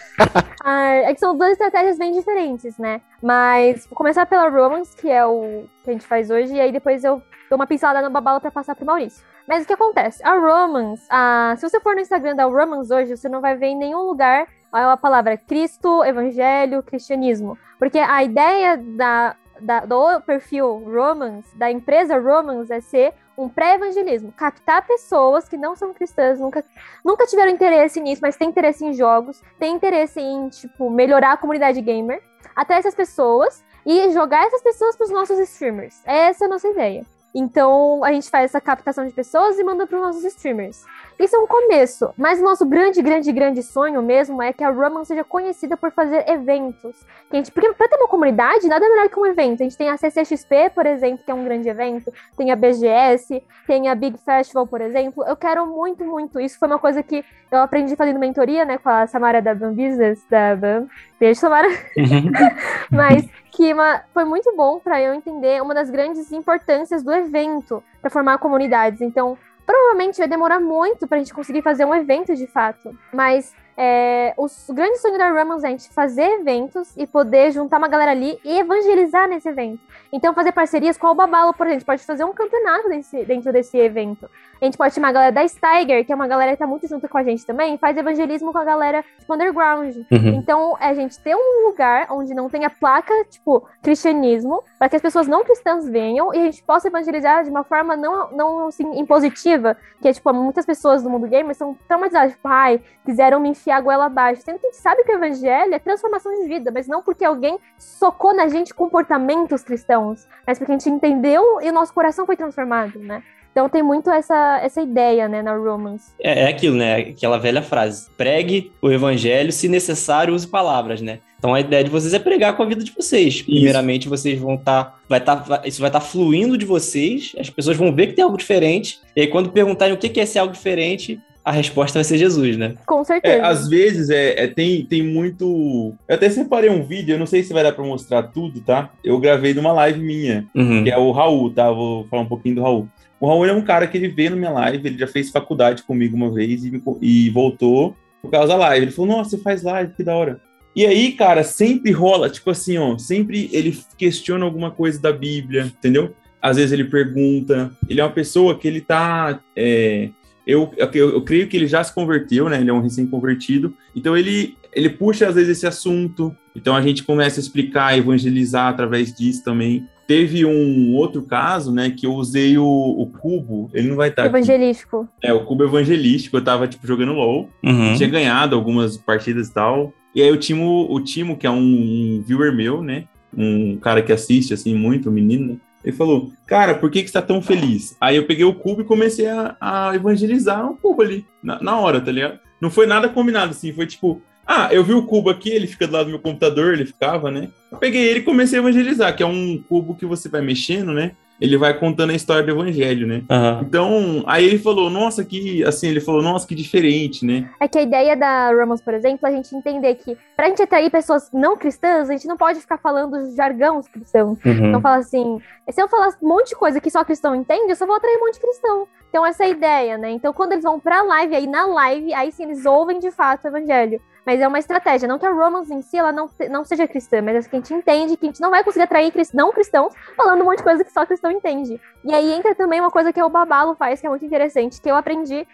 ah, é que são duas estratégias bem diferentes, né? Mas vou começar pela Romans, que é o que a gente faz hoje, e aí depois eu dou uma pincelada no babala para passar pro Maurício. Mas o que acontece? A Romans, a, se você for no Instagram da Romans hoje, você não vai ver em nenhum lugar a palavra Cristo, Evangelho, Cristianismo. Porque a ideia da, da, do perfil Romans, da empresa Romans, é ser um pré-evangelismo. Captar pessoas que não são cristãs, nunca, nunca tiveram interesse nisso, mas têm interesse em jogos, têm interesse em, tipo, melhorar a comunidade gamer, até essas pessoas e jogar essas pessoas para os nossos streamers. Essa é a nossa ideia. Então a gente faz essa captação de pessoas e manda para os nossos streamers. Isso é um começo, mas o nosso grande, grande, grande sonho mesmo é que a Roman seja conhecida por fazer eventos. Que a gente, porque para ter uma comunidade, nada melhor que um evento. A gente tem a CCXP, por exemplo, que é um grande evento, tem a BGS, tem a Big Festival, por exemplo. Eu quero muito, muito. Isso foi uma coisa que eu aprendi fazendo mentoria, né, com a Samara da Ban Business, da Ban. Beijo, Samara. Uhum. [LAUGHS] mas que foi muito bom para eu entender uma das grandes importâncias do evento para formar comunidades. Então, provavelmente vai demorar muito para a gente conseguir fazer um evento de fato, mas é, o grande sonho da Ramons é a gente fazer eventos e poder juntar uma galera ali e evangelizar nesse evento. Então, fazer parcerias com o Babalo, por exemplo, a gente pode fazer um campeonato desse, dentro desse evento. A gente pode chamar a galera da Steiger, que é uma galera que tá muito junto com a gente também, faz evangelismo com a galera tipo, underground. Uhum. Então, é a gente ter um lugar onde não tenha placa, tipo, cristianismo, para que as pessoas não cristãs venham e a gente possa evangelizar de uma forma não, não assim, impositiva, que é, tipo, muitas pessoas do mundo gamer são traumatizadas, tipo, ai, quiseram me enfiar a goela abaixo. Sendo que a gente sabe que o evangelho é transformação de vida, mas não porque alguém socou na gente comportamentos cristãos, mas porque a gente entendeu e o nosso coração foi transformado, né? Então tem muito essa, essa ideia, né, na Romance. É, é aquilo, né? Aquela velha frase. Pregue o evangelho, se necessário, use palavras, né? Então a ideia de vocês é pregar com a vida de vocês. Primeiramente, isso. vocês vão estar. Tá, vai tá, isso vai estar tá fluindo de vocês, as pessoas vão ver que tem algo diferente. E aí, quando perguntarem o que é ser algo diferente, a resposta vai ser Jesus, né? Com certeza. É, às vezes é, é, tem, tem muito. Eu até separei um vídeo, eu não sei se vai dar pra mostrar tudo, tá? Eu gravei numa live minha, uhum. que é o Raul, tá? Vou falar um pouquinho do Raul. O Raul é um cara que ele veio na minha live, ele já fez faculdade comigo uma vez e, e voltou por causa da live. Ele falou: Nossa, você faz live, que da hora. E aí, cara, sempre rola, tipo assim, ó, sempre ele questiona alguma coisa da Bíblia, entendeu? Às vezes ele pergunta. Ele é uma pessoa que ele tá. É, eu, eu, eu, creio que ele já se converteu, né? Ele é um recém-convertido. Então ele ele puxa às vezes esse assunto, então a gente começa a explicar, evangelizar através disso também. Teve um outro caso, né, que eu usei o, o cubo, ele não vai estar Evangelístico. Aqui. É, o cubo evangelístico, eu tava, tipo, jogando LOL, Uhum. tinha ganhado algumas partidas e tal, e aí o Timo, o Timo que é um, um viewer meu, né, um cara que assiste, assim, muito, um menino, né, ele falou, cara, por que que você tá tão feliz? Aí eu peguei o cubo e comecei a, a evangelizar o cubo ali, na, na hora, tá ligado? Não foi nada combinado, assim, foi tipo, ah, eu vi o cubo aqui, ele fica do lado do meu computador, ele ficava, né? Eu peguei ele e comecei a evangelizar, que é um cubo que você vai mexendo, né? Ele vai contando a história do evangelho, né? Aham. Então, aí ele falou, nossa, que, assim, ele falou, nossa, que diferente, né? É que a ideia da Ramos, por exemplo, é a gente entender que pra gente atrair pessoas não cristãs, a gente não pode ficar falando jargão cristão. Uhum. Então fala assim, se eu falar um monte de coisa que só cristão entende, eu só vou atrair um monte de cristão. Então essa é a ideia, né? Então quando eles vão pra live, aí na live, aí sim eles ouvem de fato o evangelho. Mas é uma estratégia, não que a Romans em si ela não, não seja cristã, mas é que a gente entende que a gente não vai conseguir atrair não cristãos falando um monte de coisa que só cristão entende. E aí entra também uma coisa que o Babalo faz, que é muito interessante, que eu aprendi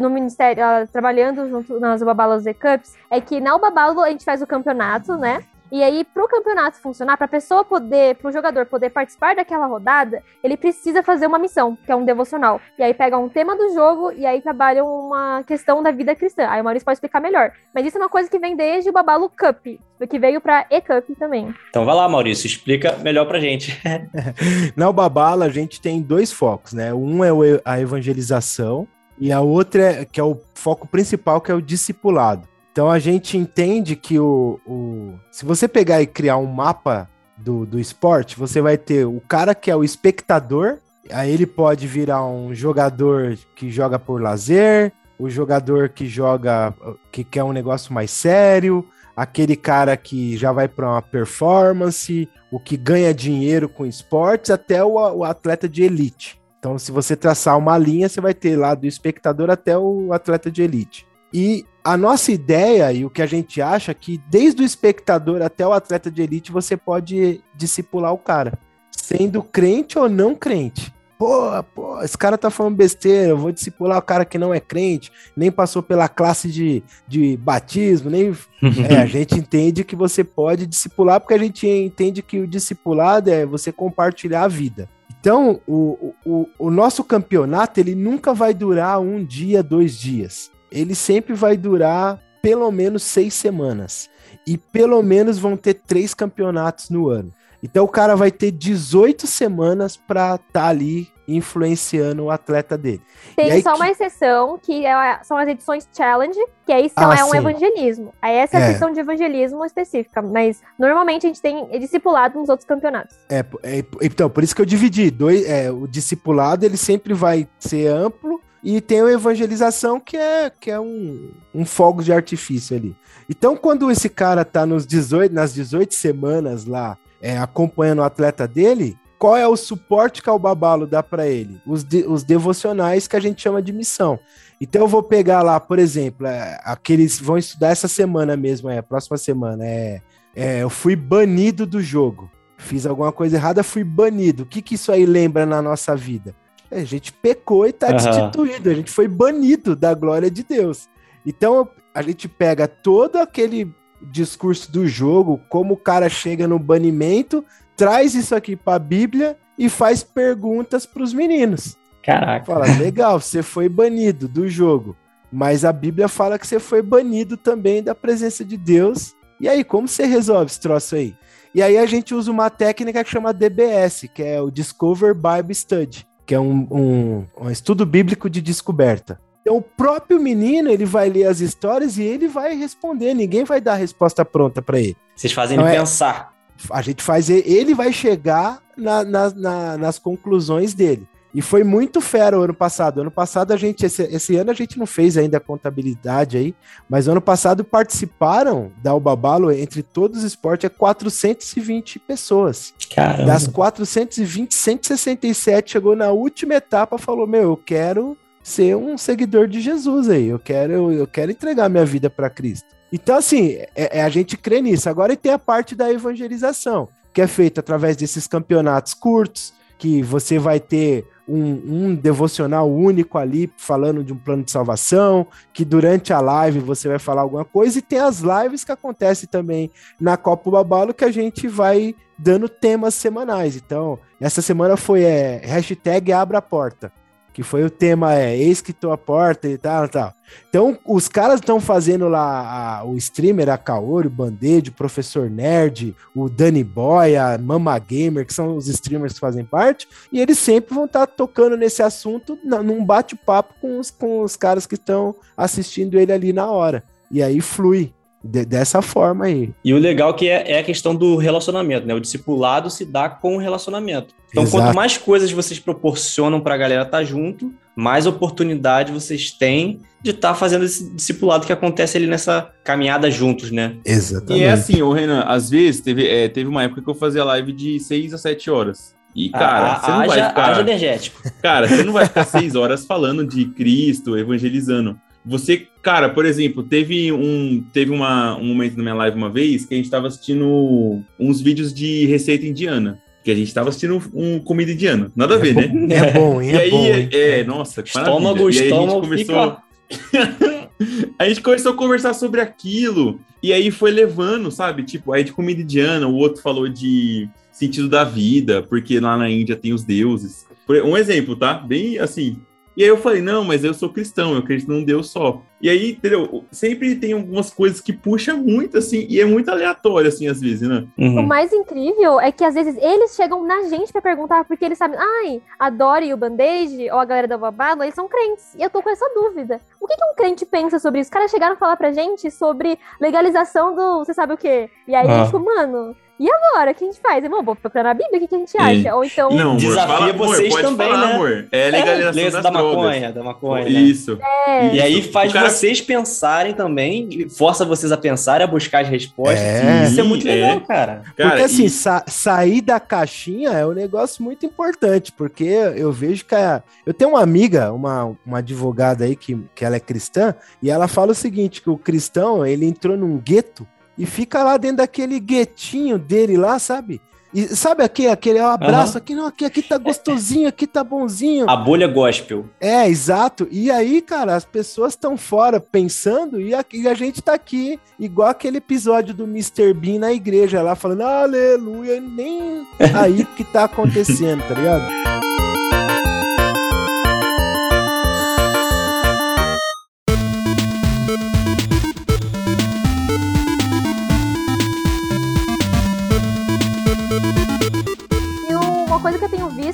no ministério, uh, trabalhando junto nas Babalos The Cups, é que na Babalo a gente faz o campeonato, né? E aí, pro campeonato funcionar, pra pessoa poder, pro jogador poder participar daquela rodada, ele precisa fazer uma missão, que é um devocional. E aí pega um tema do jogo e aí trabalham uma questão da vida cristã. Aí o Maurício pode explicar melhor. Mas isso é uma coisa que vem desde o Babalo Cup, que veio pra E-Cup também. Então vai lá, Maurício, explica melhor pra gente. [LAUGHS] [LAUGHS] Na Ubabala, a gente tem dois focos, né? Um é o a evangelização e a outra é que é o foco principal, que é o discipulado. Então a gente entende que o, o- se você pegar e criar um mapa do, do esporte, você vai ter o cara que é o espectador, aí ele pode virar um jogador que joga por lazer, o jogador que joga que quer um negócio mais sério, aquele cara que já vai para uma performance, o que ganha dinheiro com esportes, até o, o atleta de elite. Então, se você traçar uma linha, você vai ter lá do espectador até o atleta de elite. E a nossa ideia e o que a gente acha é que desde o espectador até o atleta de elite você pode discipular o cara, sendo crente ou não crente. Pô, pô, esse cara tá falando besteira, eu vou discipular o cara que não é crente, nem passou pela classe de, de batismo, nem. [LAUGHS] É, a gente entende que você pode discipular, porque a gente entende que o discipulado é você compartilhar a vida. Então, o, o, o nosso campeonato, ele nunca vai durar um dia, dois dias. Ele sempre vai durar pelo menos seis semanas. E pelo menos vão ter três campeonatos no ano. Então o cara vai ter 18 semanas para estar tá ali influenciando o atleta dele. Tem aí só uma exceção, que é- são as edições challenge, que aí são, Ah, é um sim. evangelismo. Aí essa é a É. questão de evangelismo específica, mas normalmente a gente tem discipulado nos outros campeonatos. É, é, então, por isso que eu dividi. Dois, é, o discipulado ele sempre vai ser amplo e tem a evangelização que é, que é um, um fogo de artifício ali. Então, quando esse cara tá nos 18, nas 18 semanas lá é, acompanhando o atleta dele, qual é o suporte que o Babalo dá para ele? Os, de- os devocionais que a gente chama de missão. Então eu vou pegar lá, por exemplo, é, aqueles vão estudar essa semana mesmo, é, próxima semana, é, é, eu fui banido do jogo. Fiz alguma coisa errada, fui banido. O que, que isso aí lembra na nossa vida? A gente pecou e tá Aham. destituído, a gente foi banido da glória de Deus. Então a gente pega todo aquele discurso do jogo, como o cara chega no banimento, traz isso aqui para a Bíblia e faz perguntas para os meninos. Caraca. Fala, legal, você foi banido do jogo, mas a Bíblia fala que você foi banido também da presença de Deus. E aí, como você resolve esse troço aí? E aí a gente usa uma técnica que chama DBS, que é o Discover Bible Study, que é um, um, um estudo bíblico de descoberta. Então o próprio menino ele vai ler as histórias e ele vai responder. Ninguém vai dar a resposta pronta para ele. Vocês fazem Não ele é- pensar. A gente faz ele vai chegar na- na- na- nas conclusões dele. E foi muito fera o ano passado. Ano passado a gente, esse, esse ano a gente não fez ainda a contabilidade aí, mas ano passado participaram da Ubabalo entre todos os esportes é 420 pessoas. Caramba. Das 420, 167 chegou na última etapa, falou: "Meu, eu quero ser um seguidor de Jesus aí. Eu quero eu, eu quero entregar minha vida para Cristo". Então assim, é, é a gente crê nisso. Agora tem a parte da evangelização, que é feita através desses campeonatos curtos, que você vai ter um, um, devocional único ali, falando de um plano de salvação, que durante a live você vai falar alguma coisa, e tem as lives que acontecem também na Copa Babalo, que a gente vai dando temas semanais. Então, essa semana foi é, hashtag Abra a Porta que foi o tema é eis que a porta e tal, tal. Então, os caras estão fazendo lá a, o streamer, a Kaori, o Band-Aid, o Professor Nerd, o Danny Boy, a Mama Gamer, que são os streamers que fazem parte, e eles sempre vão estar tá tocando nesse assunto na, num bate-papo com os, com os caras que estão assistindo ele ali na hora. E aí flui. De, dessa forma aí. E o legal que é, é, a questão do relacionamento, né? O discipulado se dá com o relacionamento. Então, Exato. quanto mais coisas vocês proporcionam para a galera estar tá junto, mais oportunidade vocês têm de estar tá fazendo esse discipulado que acontece ali nessa caminhada juntos, né? Exatamente. E é assim, o Renan, às vezes teve, é, teve uma época que eu fazia live de 6 a 7 horas. E, cara, a, você não haja, vai ficar. energético. [LAUGHS] Cara, você não vai ficar seis horas falando de Cristo, evangelizando. Você, cara, por exemplo, teve um teve uma, um momento na minha live uma vez que a gente estava assistindo uns vídeos de receita indiana. Que a gente estava assistindo um, um comida indiana. Nada a ver, é né? É bom, é e aí, bom. É, é, nossa, estômago, estômago, começou... Fica... [LAUGHS] a gente começou a conversar sobre aquilo. E aí foi levando, sabe? Tipo, aí de comida indiana, o outro falou de sentido da vida, porque lá na Índia tem os deuses. Um exemplo, tá? Bem assim, e aí eu falei, não, mas eu sou cristão, eu acredito num Deus só. E aí, entendeu? Sempre tem algumas coisas que puxam muito, assim, e é muito aleatório, assim, às vezes, né? Uhum. O mais incrível é que às vezes eles chegam na gente para perguntar, porque eles sabem, ai, a Dory e o Band-Aid, ou a galera da Babado, eles são crentes. E eu tô com essa dúvida. O que, que um crente pensa sobre isso? Os caras chegaram a falar pra gente sobre legalização do você sabe o quê? E aí, ah. tipo, mano, e agora? O que a gente faz? Irmão, vou procurar na Bíblia, o que, que a gente acha? Ou então. Não, amor, desafia fala, vocês amor, também, falar, né? Amor. É legalização é, da maconha, da maconha. Né? Isso. É. E aí faz cara... vocês pensarem também, força vocês a pensar, a buscar as respostas. É. Isso é muito legal, é. cara. cara. Porque assim, e... sa sair da caixinha é um negócio muito importante, porque eu vejo que a... eu tenho uma amiga, uma, uma advogada aí que, que ela é cristã, e ela fala o seguinte: que o cristão ele entrou num gueto e fica lá dentro daquele guetinho dele lá, sabe? E sabe aqui, aquele abraço, uhum. aqui não, aqui, aqui tá gostosinho, aqui tá bonzinho. A bolha gospel. É, exato. E aí, cara, as pessoas estão fora pensando e a, e a gente tá aqui, igual aquele episódio do Mr. Bean na igreja lá, falando aleluia, nem [LAUGHS] aí que tá acontecendo, tá ligado?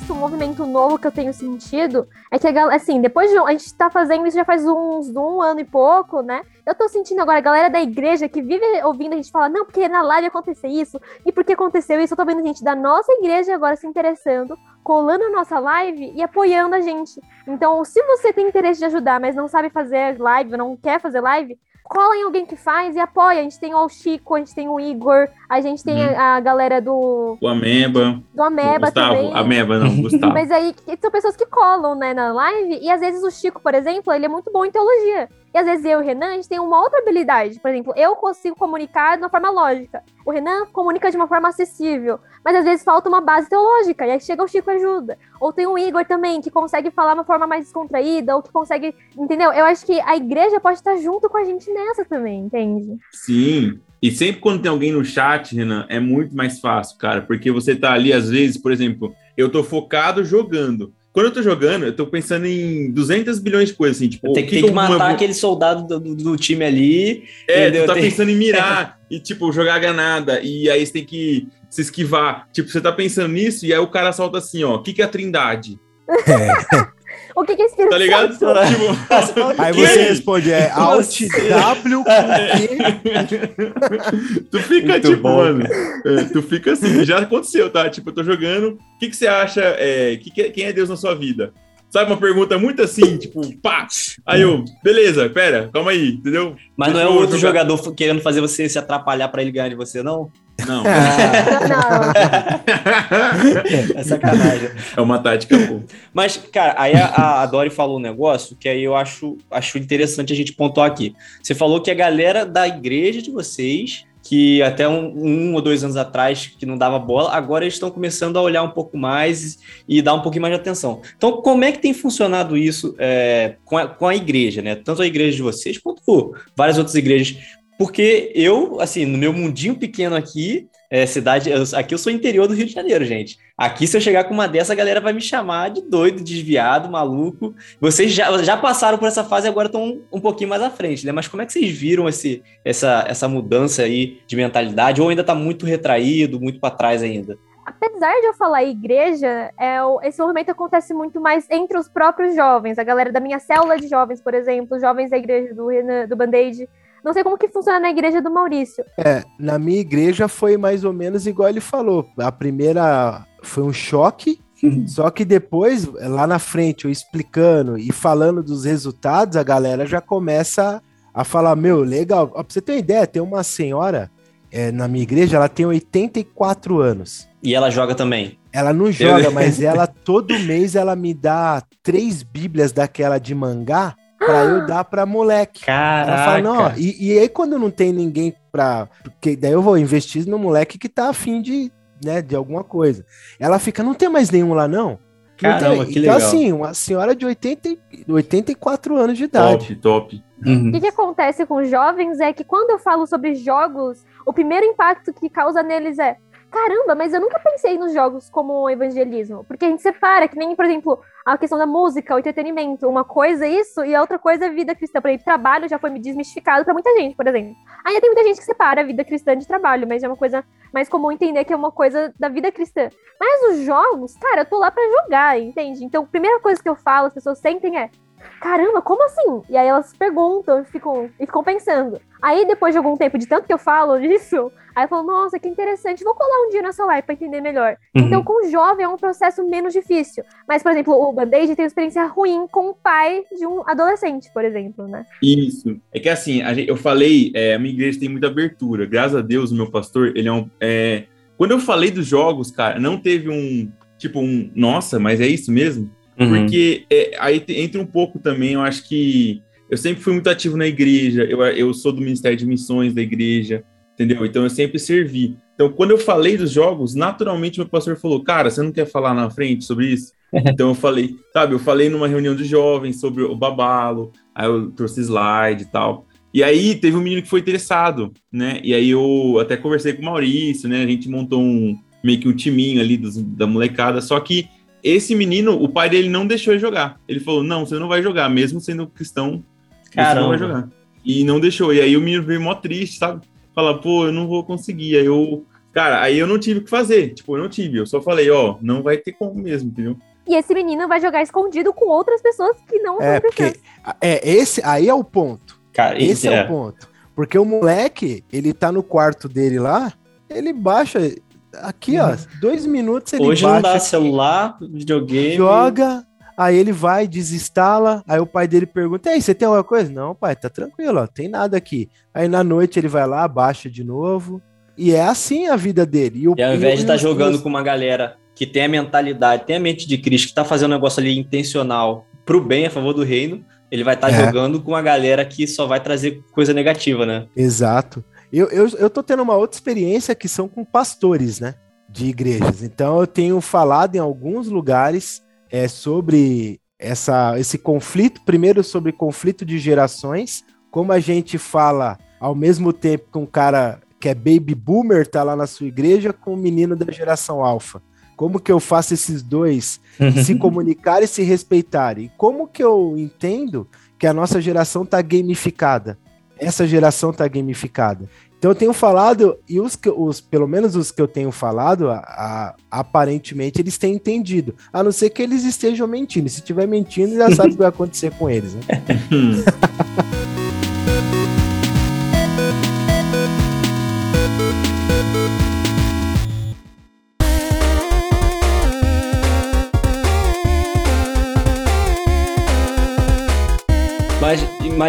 Um movimento novo que eu tenho sentido é que, a galera, assim, depois de. A gente tá fazendo isso já faz uns um ano e pouco, né? Eu tô sentindo agora a galera da igreja que vive ouvindo a gente falar, não, porque na live aconteceu isso, e porque aconteceu isso, eu tô vendo gente da nossa igreja agora se interessando, colando a nossa live e apoiando a gente. Então, se você tem interesse de ajudar, mas não sabe fazer live, não quer fazer live, cola em alguém que faz e apoia. A gente tem o Chico, a gente tem o Igor, a gente tem uhum. a, a, galera do. O Ameba. Do Ameba Gustavo. também. Ameba, não, [LAUGHS] Gustavo. Mas aí são pessoas que colam, né, na live. E às vezes o Chico, por exemplo, ele é muito bom em teologia. E às vezes eu e o Renan, a gente tem uma outra habilidade. Por exemplo, eu consigo comunicar de uma forma lógica. O Renan comunica de uma forma acessível. Mas às vezes falta uma base teológica. E aí chega o Chico ajuda. Ou tem o Igor também, que consegue falar de uma forma mais descontraída. Ou que consegue. Entendeu? Eu acho que a igreja pode estar junto com a gente nessa também, entende? Sim. E sempre quando tem alguém no chat, Renan, é muito mais fácil, cara. Porque você tá ali, às vezes, por exemplo, eu tô focado jogando. Quando eu tô jogando, eu tô pensando em 200 bilhões de coisas, assim, tipo... Tem que, que, tem que matar aquele soldado do, do, do, time ali. É, entendeu? tu tá tem... pensando em [LAUGHS] mirar e, tipo, jogar a granada. E aí você tem que se esquivar. Tipo, você tá pensando nisso e aí o cara solta assim, ó, o que que é a trindade? É. [LAUGHS] [LAUGHS] O que, que é Espírito Tá ligado? Tipo, [LAUGHS] aí você responde, é Alt W [LAUGHS] Tu fica Muito tipo, bom, mano, é, tu fica assim, já aconteceu, tá? Tipo, eu tô jogando, o que, que você acha, é, que que, é, quem é Deus na sua vida? Sabe, uma pergunta muito assim, tipo, pá. Aí eu, beleza, pera, calma aí, entendeu? Mas não é o outro jogador querendo fazer você se atrapalhar para ele ganhar de você, não? Não. não. [LAUGHS] é sacanagem. É uma tática pô. Mas, cara, aí a, a Dori falou um negócio que aí eu acho, acho interessante a gente pontuar aqui. Você falou que a galera da igreja de vocês que até um, um, ou dois anos atrás que não dava bola, agora eles estão começando a olhar um pouco mais e dar um pouquinho mais de atenção. Então, como é que tem funcionado isso é, com, a, com a igreja, né? Tanto a igreja de vocês quanto várias outras igrejas. Porque eu, assim, no meu mundinho pequeno aqui, é, cidade. Eu, aqui eu sou interior do Rio de Janeiro, gente. Aqui, se eu chegar com uma dessa, a galera vai me chamar de doido, desviado, maluco. Vocês já, já passaram por essa fase e agora estão um, pouquinho mais à frente, né? Mas como é que vocês viram esse, essa, essa mudança aí de mentalidade? Ou ainda está muito retraído, muito para trás ainda? apesar de eu falar igreja, é, esse movimento acontece muito mais entre os próprios jovens. A galera da minha célula de jovens, por exemplo, jovens da igreja do, do Band-Aid, não sei como que funciona na igreja do Maurício. É, na minha igreja foi mais ou menos igual ele falou. A primeira foi um choque, só que depois, lá na frente, eu explicando e falando dos resultados, a galera já começa a falar: Meu, legal. Pra você ter uma ideia, tem uma senhora é, na minha igreja, ela tem 84 anos. E ela joga também? Ela não joga, [LAUGHS] mas ela todo mês ela me dá três bíblias daquela de mangá pra eu dar pra moleque. Caraca. Ela fala, não, e, e aí quando não tem ninguém pra. Porque daí eu vou investir no moleque que tá afim de, né, de alguma coisa. Ela fica, não tem mais nenhum lá, não? Caramba, que então, legal. Então, assim, uma senhora de 80, 84 anos de idade. Top, top. Uhum. O que, que acontece com os jovens é que quando eu falo sobre jogos, o primeiro impacto que causa neles é caramba, mas eu nunca pensei nos jogos como evangelismo. Porque a gente separa, que nem, por exemplo, a questão da música, o entretenimento. Uma coisa é isso e a outra coisa é a vida cristã. Por exemplo, trabalho já foi desmistificado para muita gente, por exemplo. Ainda tem muita gente que separa a vida cristã de trabalho, mas é uma coisa mais comum entender que é uma coisa da vida cristã. Mas os jogos, cara, eu tô lá para jogar, entende? Então, a primeira coisa que eu falo, as pessoas sentem é caramba, como assim? E aí elas perguntam e ficam, e ficam pensando. Aí, depois de algum tempo, de tanto que eu falo [LAUGHS] disso, aí eu falo, nossa, que interessante, vou colar um dia nessa live pra entender melhor. Uhum. Então, com o jovem é um processo menos difícil. Mas, por exemplo, o Band-Aid tem uma experiência ruim com o pai de um adolescente, por exemplo, né? Isso. É que assim, eu falei, é, a minha igreja tem muita abertura. Graças a Deus, o meu pastor, ele é um. É... Quando eu falei dos jogos, cara, não teve um. Tipo, um. Nossa, mas é isso mesmo? Uhum. Porque é, aí entra um pouco também, eu acho que eu sempre fui muito ativo na igreja, eu, eu sou do Ministério de Missões da igreja, entendeu? Então eu sempre servi. Então, quando eu falei dos jogos, naturalmente meu pastor falou: Cara, você não quer falar na frente sobre isso? [LAUGHS] então eu falei, sabe, eu falei numa reunião de jovens sobre o babalo, aí eu trouxe slide e tal. E aí teve um menino que foi interessado, né? E aí eu até conversei com o Maurício, né? A gente montou um meio que um timinho ali dos, da molecada, só que esse menino, o pai dele não deixou ele jogar. Ele falou: não, você não vai jogar, mesmo sendo cristão, Caramba. você não vai jogar. E não deixou. E aí o menino veio mó triste, sabe? Fala, pô, eu não vou conseguir. Aí eu. Cara, aí eu não tive o que fazer. Tipo, eu não tive. Eu só falei, ó, não vai ter como mesmo, entendeu? E esse menino vai jogar escondido com outras pessoas que não é, são cristãs. É, esse aí é o ponto. Cara, esse é. é o ponto. Porque o moleque, ele tá no quarto dele lá, ele baixa Aqui, ó, dois minutos ele Hoje não dá aqui, celular, videogame. Joga, aí ele vai, desinstala, aí o pai dele pergunta, ei, você tem alguma coisa? Não, pai, tá tranquilo, ó, tem nada aqui. Aí na noite ele vai lá, baixa de novo, e é assim a vida dele. E, o, e ao invés de estar tá jogando com uma galera que tem a mentalidade, tem a mente de Cristo, que tá fazendo um negócio ali intencional pro bem, a favor do reino, ele vai estar tá é. jogando com uma galera que só vai trazer coisa negativa, né? Exato. Eu, eu, eu tô tendo uma outra experiência que são com pastores, né? De igrejas. Então eu tenho falado em alguns lugares é, sobre essa, esse conflito, primeiro sobre conflito de gerações, como a gente fala ao mesmo tempo que um cara que é baby boomer tá lá na sua igreja com um menino da geração alfa. Como que eu faço esses dois [LAUGHS] se comunicarem e se respeitarem? Como que eu entendo que a nossa geração tá gamificada? Essa geração tá gamificada. Então eu tenho falado, e os, os pelo menos os que eu tenho falado, a, a, aparentemente eles têm entendido. A não ser que eles estejam mentindo. Se estiver mentindo, já sabe o que vai acontecer com eles. Né? [LAUGHS]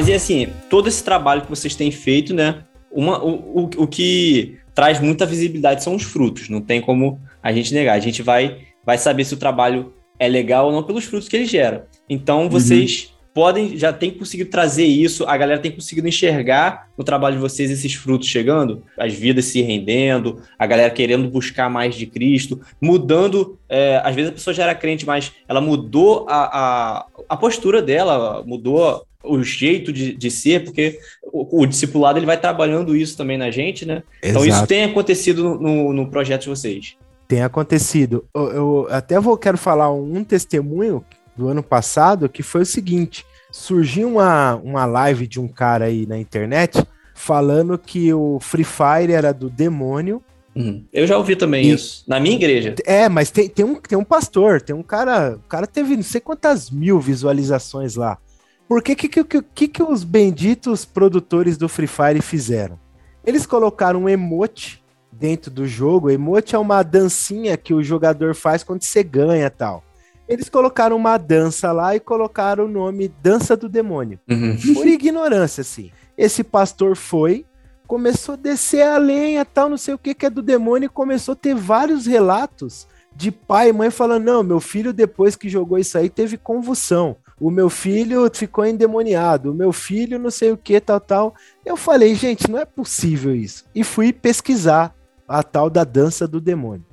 Mas, e assim, todo esse trabalho que vocês têm feito, né? Uma, o, o, o que traz muita visibilidade são os frutos, não tem como a gente negar. A gente vai, vai saber se o trabalho é legal ou não pelos frutos que ele gera. Então, uhum. vocês uhum. podem, já tem conseguido trazer isso, a galera tem conseguido enxergar no trabalho de vocês esses frutos chegando, as vidas se rendendo, a galera querendo buscar mais de Cristo, mudando, é, às vezes a pessoa já era crente, mas ela mudou a, a, a postura dela, mudou o jeito de, de ser, porque o, o, discipulado ele vai trabalhando isso também na gente, né? Exato. Então isso tem acontecido no, no projeto de vocês. Tem acontecido. Eu, eu até vou quero falar um testemunho do ano passado que foi o seguinte: surgiu uma, uma live de um cara aí na internet falando que o Free Fire era do demônio. Uhum. Eu já ouvi também e, isso, na minha igreja. É, mas tem, tem, um, tem um pastor, tem um cara. O cara teve não sei quantas mil visualizações lá. Por que que, que, que, que os benditos produtores do Free Fire fizeram? Eles colocaram um emote dentro do jogo. Emote é uma dancinha que o jogador faz quando você ganha tal. Eles colocaram uma dança lá e colocaram o nome Dança do Demônio. Uhum. Por ignorância, assim. Esse pastor foi, começou a descer a lenha, tal, não sei o que, que é do demônio, e começou a ter vários relatos de pai e mãe falando: não, meu filho, depois que jogou isso aí, teve convulsão o meu filho ficou endemoniado, o meu filho não sei o que, tal, tal. Eu falei, gente, não é possível isso. E fui pesquisar a tal da dança do demônio.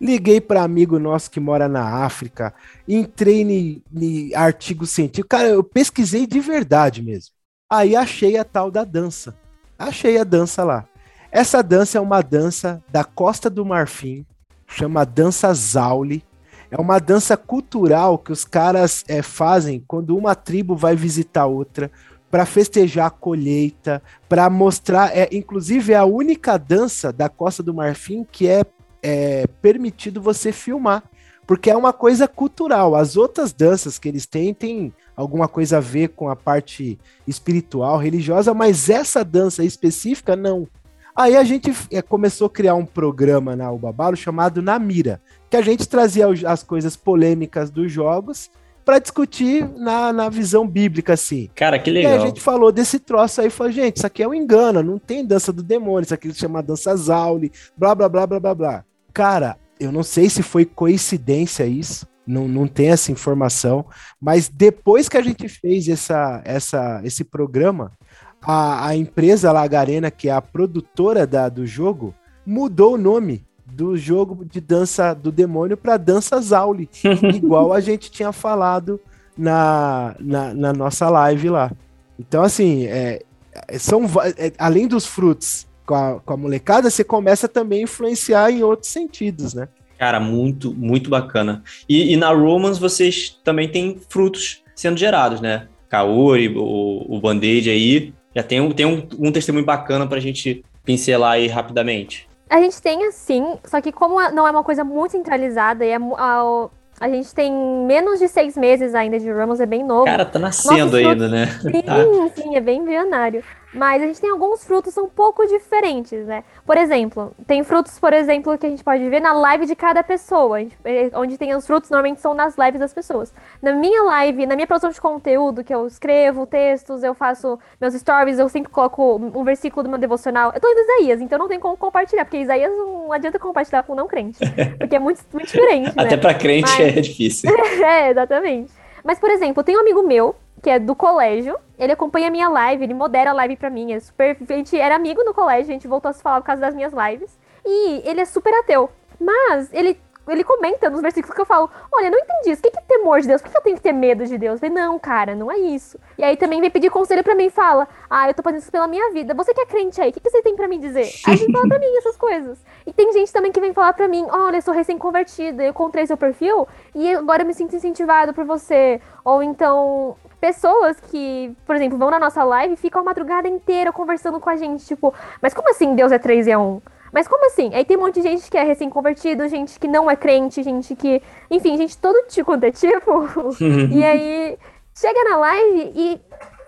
Liguei para amigo nosso que mora na África, entrei em artigo científico. Cara, eu pesquisei de verdade mesmo. Aí achei a tal da dança. Achei a dança lá. Essa dança é uma dança da Costa do Marfim, chama dança Zauli é uma dança cultural que os caras é, fazem quando uma tribo vai visitar outra para festejar a colheita, para mostrar. É, inclusive, é a única dança da Costa do Marfim que é, é permitido você filmar porque é uma coisa cultural. As outras danças que eles têm têm alguma coisa a ver com a parte espiritual, religiosa, mas essa dança específica não. Aí a gente é, começou a criar um programa na Ubabalo chamado Namira, que a gente trazia as coisas polêmicas dos jogos para discutir na, na visão bíblica, assim. Cara, que legal. E a gente falou desse troço aí, falou, gente, isso aqui é um engano, não tem dança do demônio, isso aqui se chama dança Zauli, blá, blá, blá, blá, blá, blá. Cara, eu não sei se foi coincidência isso, não, não tem essa informação, mas depois que a gente fez essa, essa, esse programa, a, a empresa Lagarena, que é a produtora da, do jogo, mudou o nome do jogo de dança do demônio para dança Zauli, [LAUGHS] igual a gente tinha falado na, na, na, nossa live lá. Então, assim, é, são, é, além dos frutos com a, com a molecada, você começa também a influenciar em outros sentidos, né? Cara, muito, muito bacana. E, e na Romans vocês também têm frutos sendo gerados, né? Kaori, o, o Band-Aid aí, já tem um, tem um, um testemunho bacana para a gente pincelar aí rapidamente. A gente tem assim, só que como não é uma coisa muito centralizada e é, a, a gente tem menos de seis meses ainda de Ramos, é bem novo. Cara, tá nascendo ainda, né? [LAUGHS] Sim, tá. sim, é bem embrionário. Mas a gente tem alguns frutos um pouco diferentes, né? Por exemplo, tem frutos, por exemplo, que a gente pode ver na live de cada pessoa, eh, onde tem os frutos, normalmente são nas lives das pessoas. Na minha live, na minha produção de conteúdo, que eu escrevo textos, eu faço meus stories, eu sempre coloco um versículo do meu devocional. Eu tô em Isaías, então não tem como compartilhar, porque Isaías não adianta compartilhar com não crente, [LAUGHS] porque é muito, muito diferente, né? Até pra crente Mas... é difícil. [LAUGHS] é, exatamente. Mas, por exemplo, tem um amigo meu que é do colégio. Ele acompanha a minha live, ele modera a live pra mim. É super, a gente era amigo no colégio, a gente voltou a se falar por causa das minhas lives. E ele é super ateu. Mas ele ele comenta nos versículos que eu falo: Olha, não entendi isso. O que é temor de Deus? Por que eu tenho que ter medo de Deus? Eu falei, não, cara, não é isso. E aí também vem pedir conselho pra mim e fala: Ah, eu tô fazendo isso pela minha vida. Você que é crente aí, o que, que você tem pra me dizer? Aí vem falar pra mim essas coisas. E tem gente também que vem falar pra mim: Olha, eu sou recém-convertida, eu encontrei seu perfil e agora eu me sinto incentivado por você. Ou então, pessoas que, por exemplo, vão na nossa live e ficam a madrugada inteira conversando com a gente, tipo, mas como assim Deus é 3 e é 1? Mas como assim? Aí tem um monte de gente que é recém-convertido, gente que não é crente, gente que. Enfim, gente todo tipo quanto é tipo. [LAUGHS] e aí chega na live e.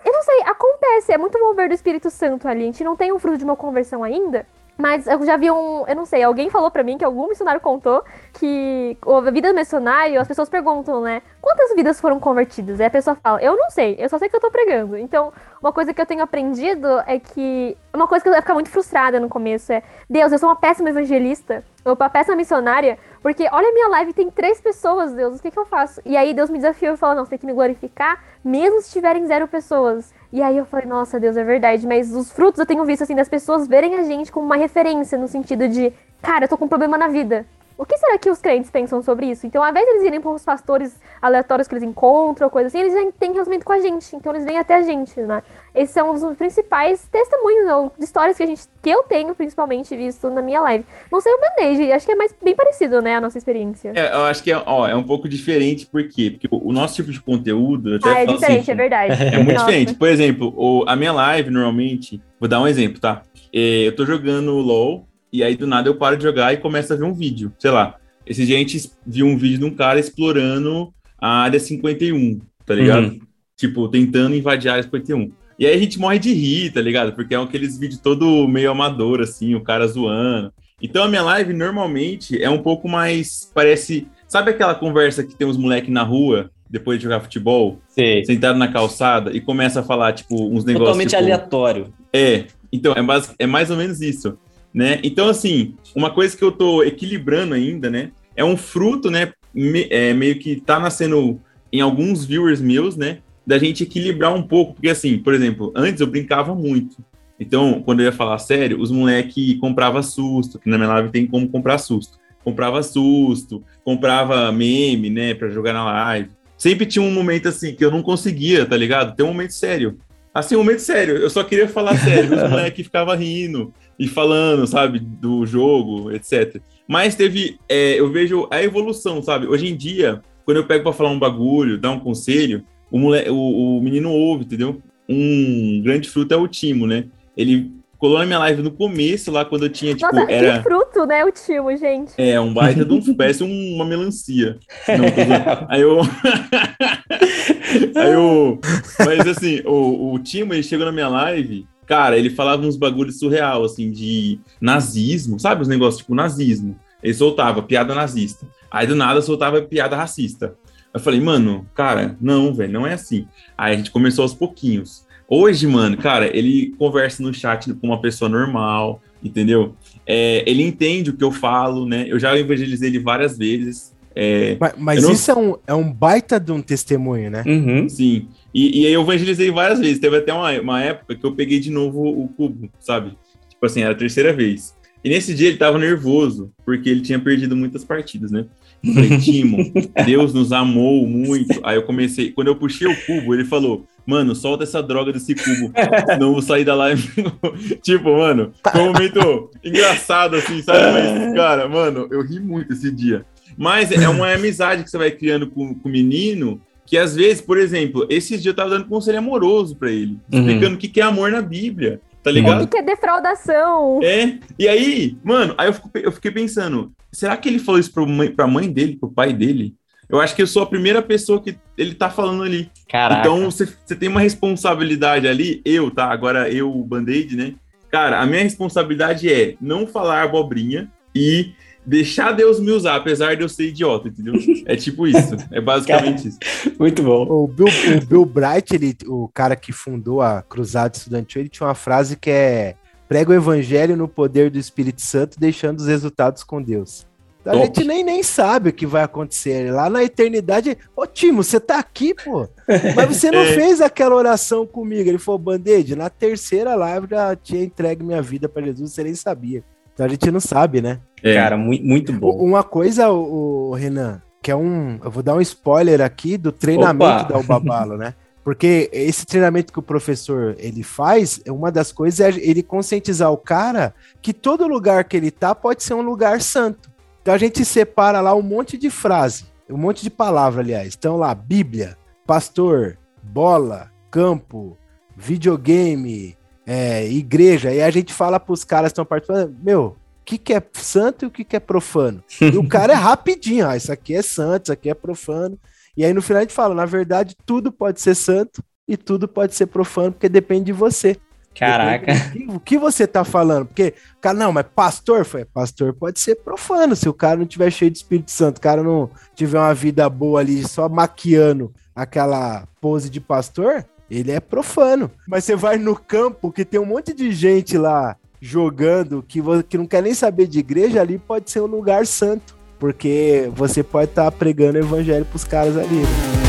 Eu não sei, acontece, é muito mover do Espírito Santo ali. A gente não tem um fruto de uma conversão ainda. Mas eu já vi um, eu não sei, alguém falou para mim que algum missionário contou que a vida do missionário, as pessoas perguntam, né? Quantas vidas foram convertidas? Aí a pessoa fala, eu não sei, eu só sei que eu tô pregando. Então, uma coisa que eu tenho aprendido é que. Uma coisa que eu ia ficar muito frustrada no começo é: Deus, eu sou uma péssima evangelista, ou uma péssima missionária, porque olha a minha live, tem três pessoas, Deus, o que, que eu faço? E aí Deus me desafiou e falou: não, você tem que me glorificar, mesmo se tiverem zero pessoas. E aí eu falei, nossa, Deus, é verdade. Mas os frutos eu tenho visto, assim, das pessoas verem a gente como uma referência, no sentido de, cara, eu tô com um problema na vida. O que será que os crentes pensam sobre isso? Então, ao invés de eles irem para os pastores aleatórios que eles encontram, coisa assim, eles já têm relacionamento com a gente. Então, eles vêm até a gente, né? Esses são os principais testemunhos, ou histórias que a gente, que eu tenho, principalmente, visto na minha live. Não sei o Band-Aid, acho que é mais bem parecido, né, a nossa experiência. É, eu acho que é, ó, é um pouco diferente, por quê? Porque o nosso tipo de conteúdo... ah, é diferente, assim, é verdade. É muito nossa. diferente. Por exemplo, o, a minha live, normalmente, vou dar um exemplo, tá? É, eu tô jogando LoL, e aí do nada eu paro de jogar e começo a ver um vídeo, sei lá. Esse gente viu um vídeo de um cara explorando a área 51, tá ligado? Uhum. Tipo, tentando invadir a área 51. E aí a gente morre de rir, tá ligado? Porque é aqueles vídeos todo meio amador, assim, o cara zoando. Então a minha live normalmente é um pouco mais. Parece. Sabe aquela conversa que tem uns moleques na rua, depois de jogar futebol? Sim. Sentado na calçada e começa a falar, tipo, uns negócios. Totalmente tipo, aleatório. É. Então, é, é mais ou menos isso. Né? Então, assim, uma coisa que eu tô equilibrando ainda, né? É um fruto, né? Me, é, meio que tá nascendo em alguns viewers meus, né? Da gente equilibrar um pouco, porque assim, por exemplo, antes eu brincava muito. Então, quando eu ia falar sério, os moleque comprava susto, que na minha live tem como comprar susto. Comprava susto, comprava meme, né, para jogar na live. Sempre tinha um momento assim que eu não conseguia, tá ligado? Tem um momento sério. Assim, um momento sério, eu só queria falar sério, os [LAUGHS] moleques ficavam rindo e falando, sabe, do jogo, etc. Mas teve, é, eu vejo a evolução, sabe? Hoje em dia, quando eu pego para falar um bagulho, dar um conselho, o, mole, o, o menino ouve, entendeu? Um grande fruto é o Timo, né? Ele colou na minha live no começo, lá quando eu tinha, tipo, Nossa, era... que fruto, né, o Timo, gente. É, um baita de um... [LAUGHS] parece uma melancia. Não, [LAUGHS] aí eu... [LAUGHS] aí eu... Mas, assim, o, o Timo, ele chegou na minha live Cara, ele falava uns bagulhos surreal, assim, de nazismo, sabe? Os negócios tipo nazismo. Ele soltava piada nazista. Aí do nada soltava piada racista. Eu falei, mano, cara, não, velho, não é assim. Aí a gente começou aos pouquinhos. Hoje, mano, cara, ele conversa no chat com uma pessoa normal, entendeu? É, ele entende o que eu falo, né? Eu já evangelizei ele várias vezes. É, mas, mas não... isso é um, é um baita de um testemunho, né? Uhum. Sim. E, e eu evangelizei várias vezes. Teve até uma, uma época que eu peguei de novo o cubo, sabe? Tipo assim, era a terceira vez. E nesse dia ele tava nervoso, porque ele tinha perdido muitas partidas, né? Falei, Timo, Deus nos amou muito. Aí eu comecei, quando eu puxei o cubo, ele falou, mano, solta essa droga desse cubo, senão eu vou sair da live. [LAUGHS] tipo, mano, foi um momento engraçado, assim, sabe? Mas, cara, mano, eu ri muito esse dia. Mas é uma amizade que você vai criando com, com o menino, que às vezes, por exemplo, esses dias eu tava dando conselho amoroso para ele, uhum. explicando o que é amor na Bíblia, tá ligado? O que é defraudação. É, e aí, mano, aí eu, fico, eu fiquei pensando, será que ele falou isso pra mãe, pra mãe dele, pro pai dele? Eu acho que eu sou a primeira pessoa que ele tá falando ali. Caraca. Então você tem uma responsabilidade ali, eu, tá? Agora eu, o Band-Aid, né? Cara, a minha responsabilidade é não falar abobrinha e deixar Deus me usar, apesar de eu ser idiota, entendeu? É tipo isso. É basicamente isso. [LAUGHS] Muito bom. O Bill, o Bill Bright, ele, o cara que fundou a Cruzada Estudantil, ele tinha uma frase que é prega o evangelho no poder do Espírito Santo, deixando os resultados com Deus. Então, a gente nem, nem sabe o que vai acontecer. Lá na eternidade, ô Timo, você tá aqui, pô. Mas você não [LAUGHS] é. fez aquela oração comigo. Ele falou, Band-Aid, na terceira live já tinha entregue minha vida para Jesus, você nem sabia. Então a gente não sabe, né? É. Cara, muito, muito bom. Uma coisa, o, Renan, que é um. Eu vou dar um spoiler aqui do treinamento Opa. da Ubabalo, né? Porque esse treinamento que o professor ele faz, uma das coisas é ele conscientizar o cara que todo lugar que ele tá pode ser um lugar santo. Então a gente separa lá um monte de frase, um monte de palavra, aliás. Então lá, Bíblia, pastor, bola, campo, videogame, é, igreja, e a gente fala para os caras que estão participando, meu, que, que é santo e o que, que é profano? E o cara é [LAUGHS] rapidinho, ah, isso aqui é santo, isso aqui é profano. E aí no final a gente fala, na verdade, tudo pode ser santo e tudo pode ser profano, porque depende de você. Caraca. O que você tá falando? Porque, cara, não, mas pastor, foi, pastor pode ser profano, se o cara não tiver cheio de Espírito Santo, o cara não tiver uma vida boa ali, só maquiando aquela pose de pastor, ele é profano. Mas você vai no campo que tem um monte de gente lá jogando que, que não quer nem saber de igreja, ali pode ser um lugar santo. Porque você pode estar tá pregando evangelho pros caras ali. Né?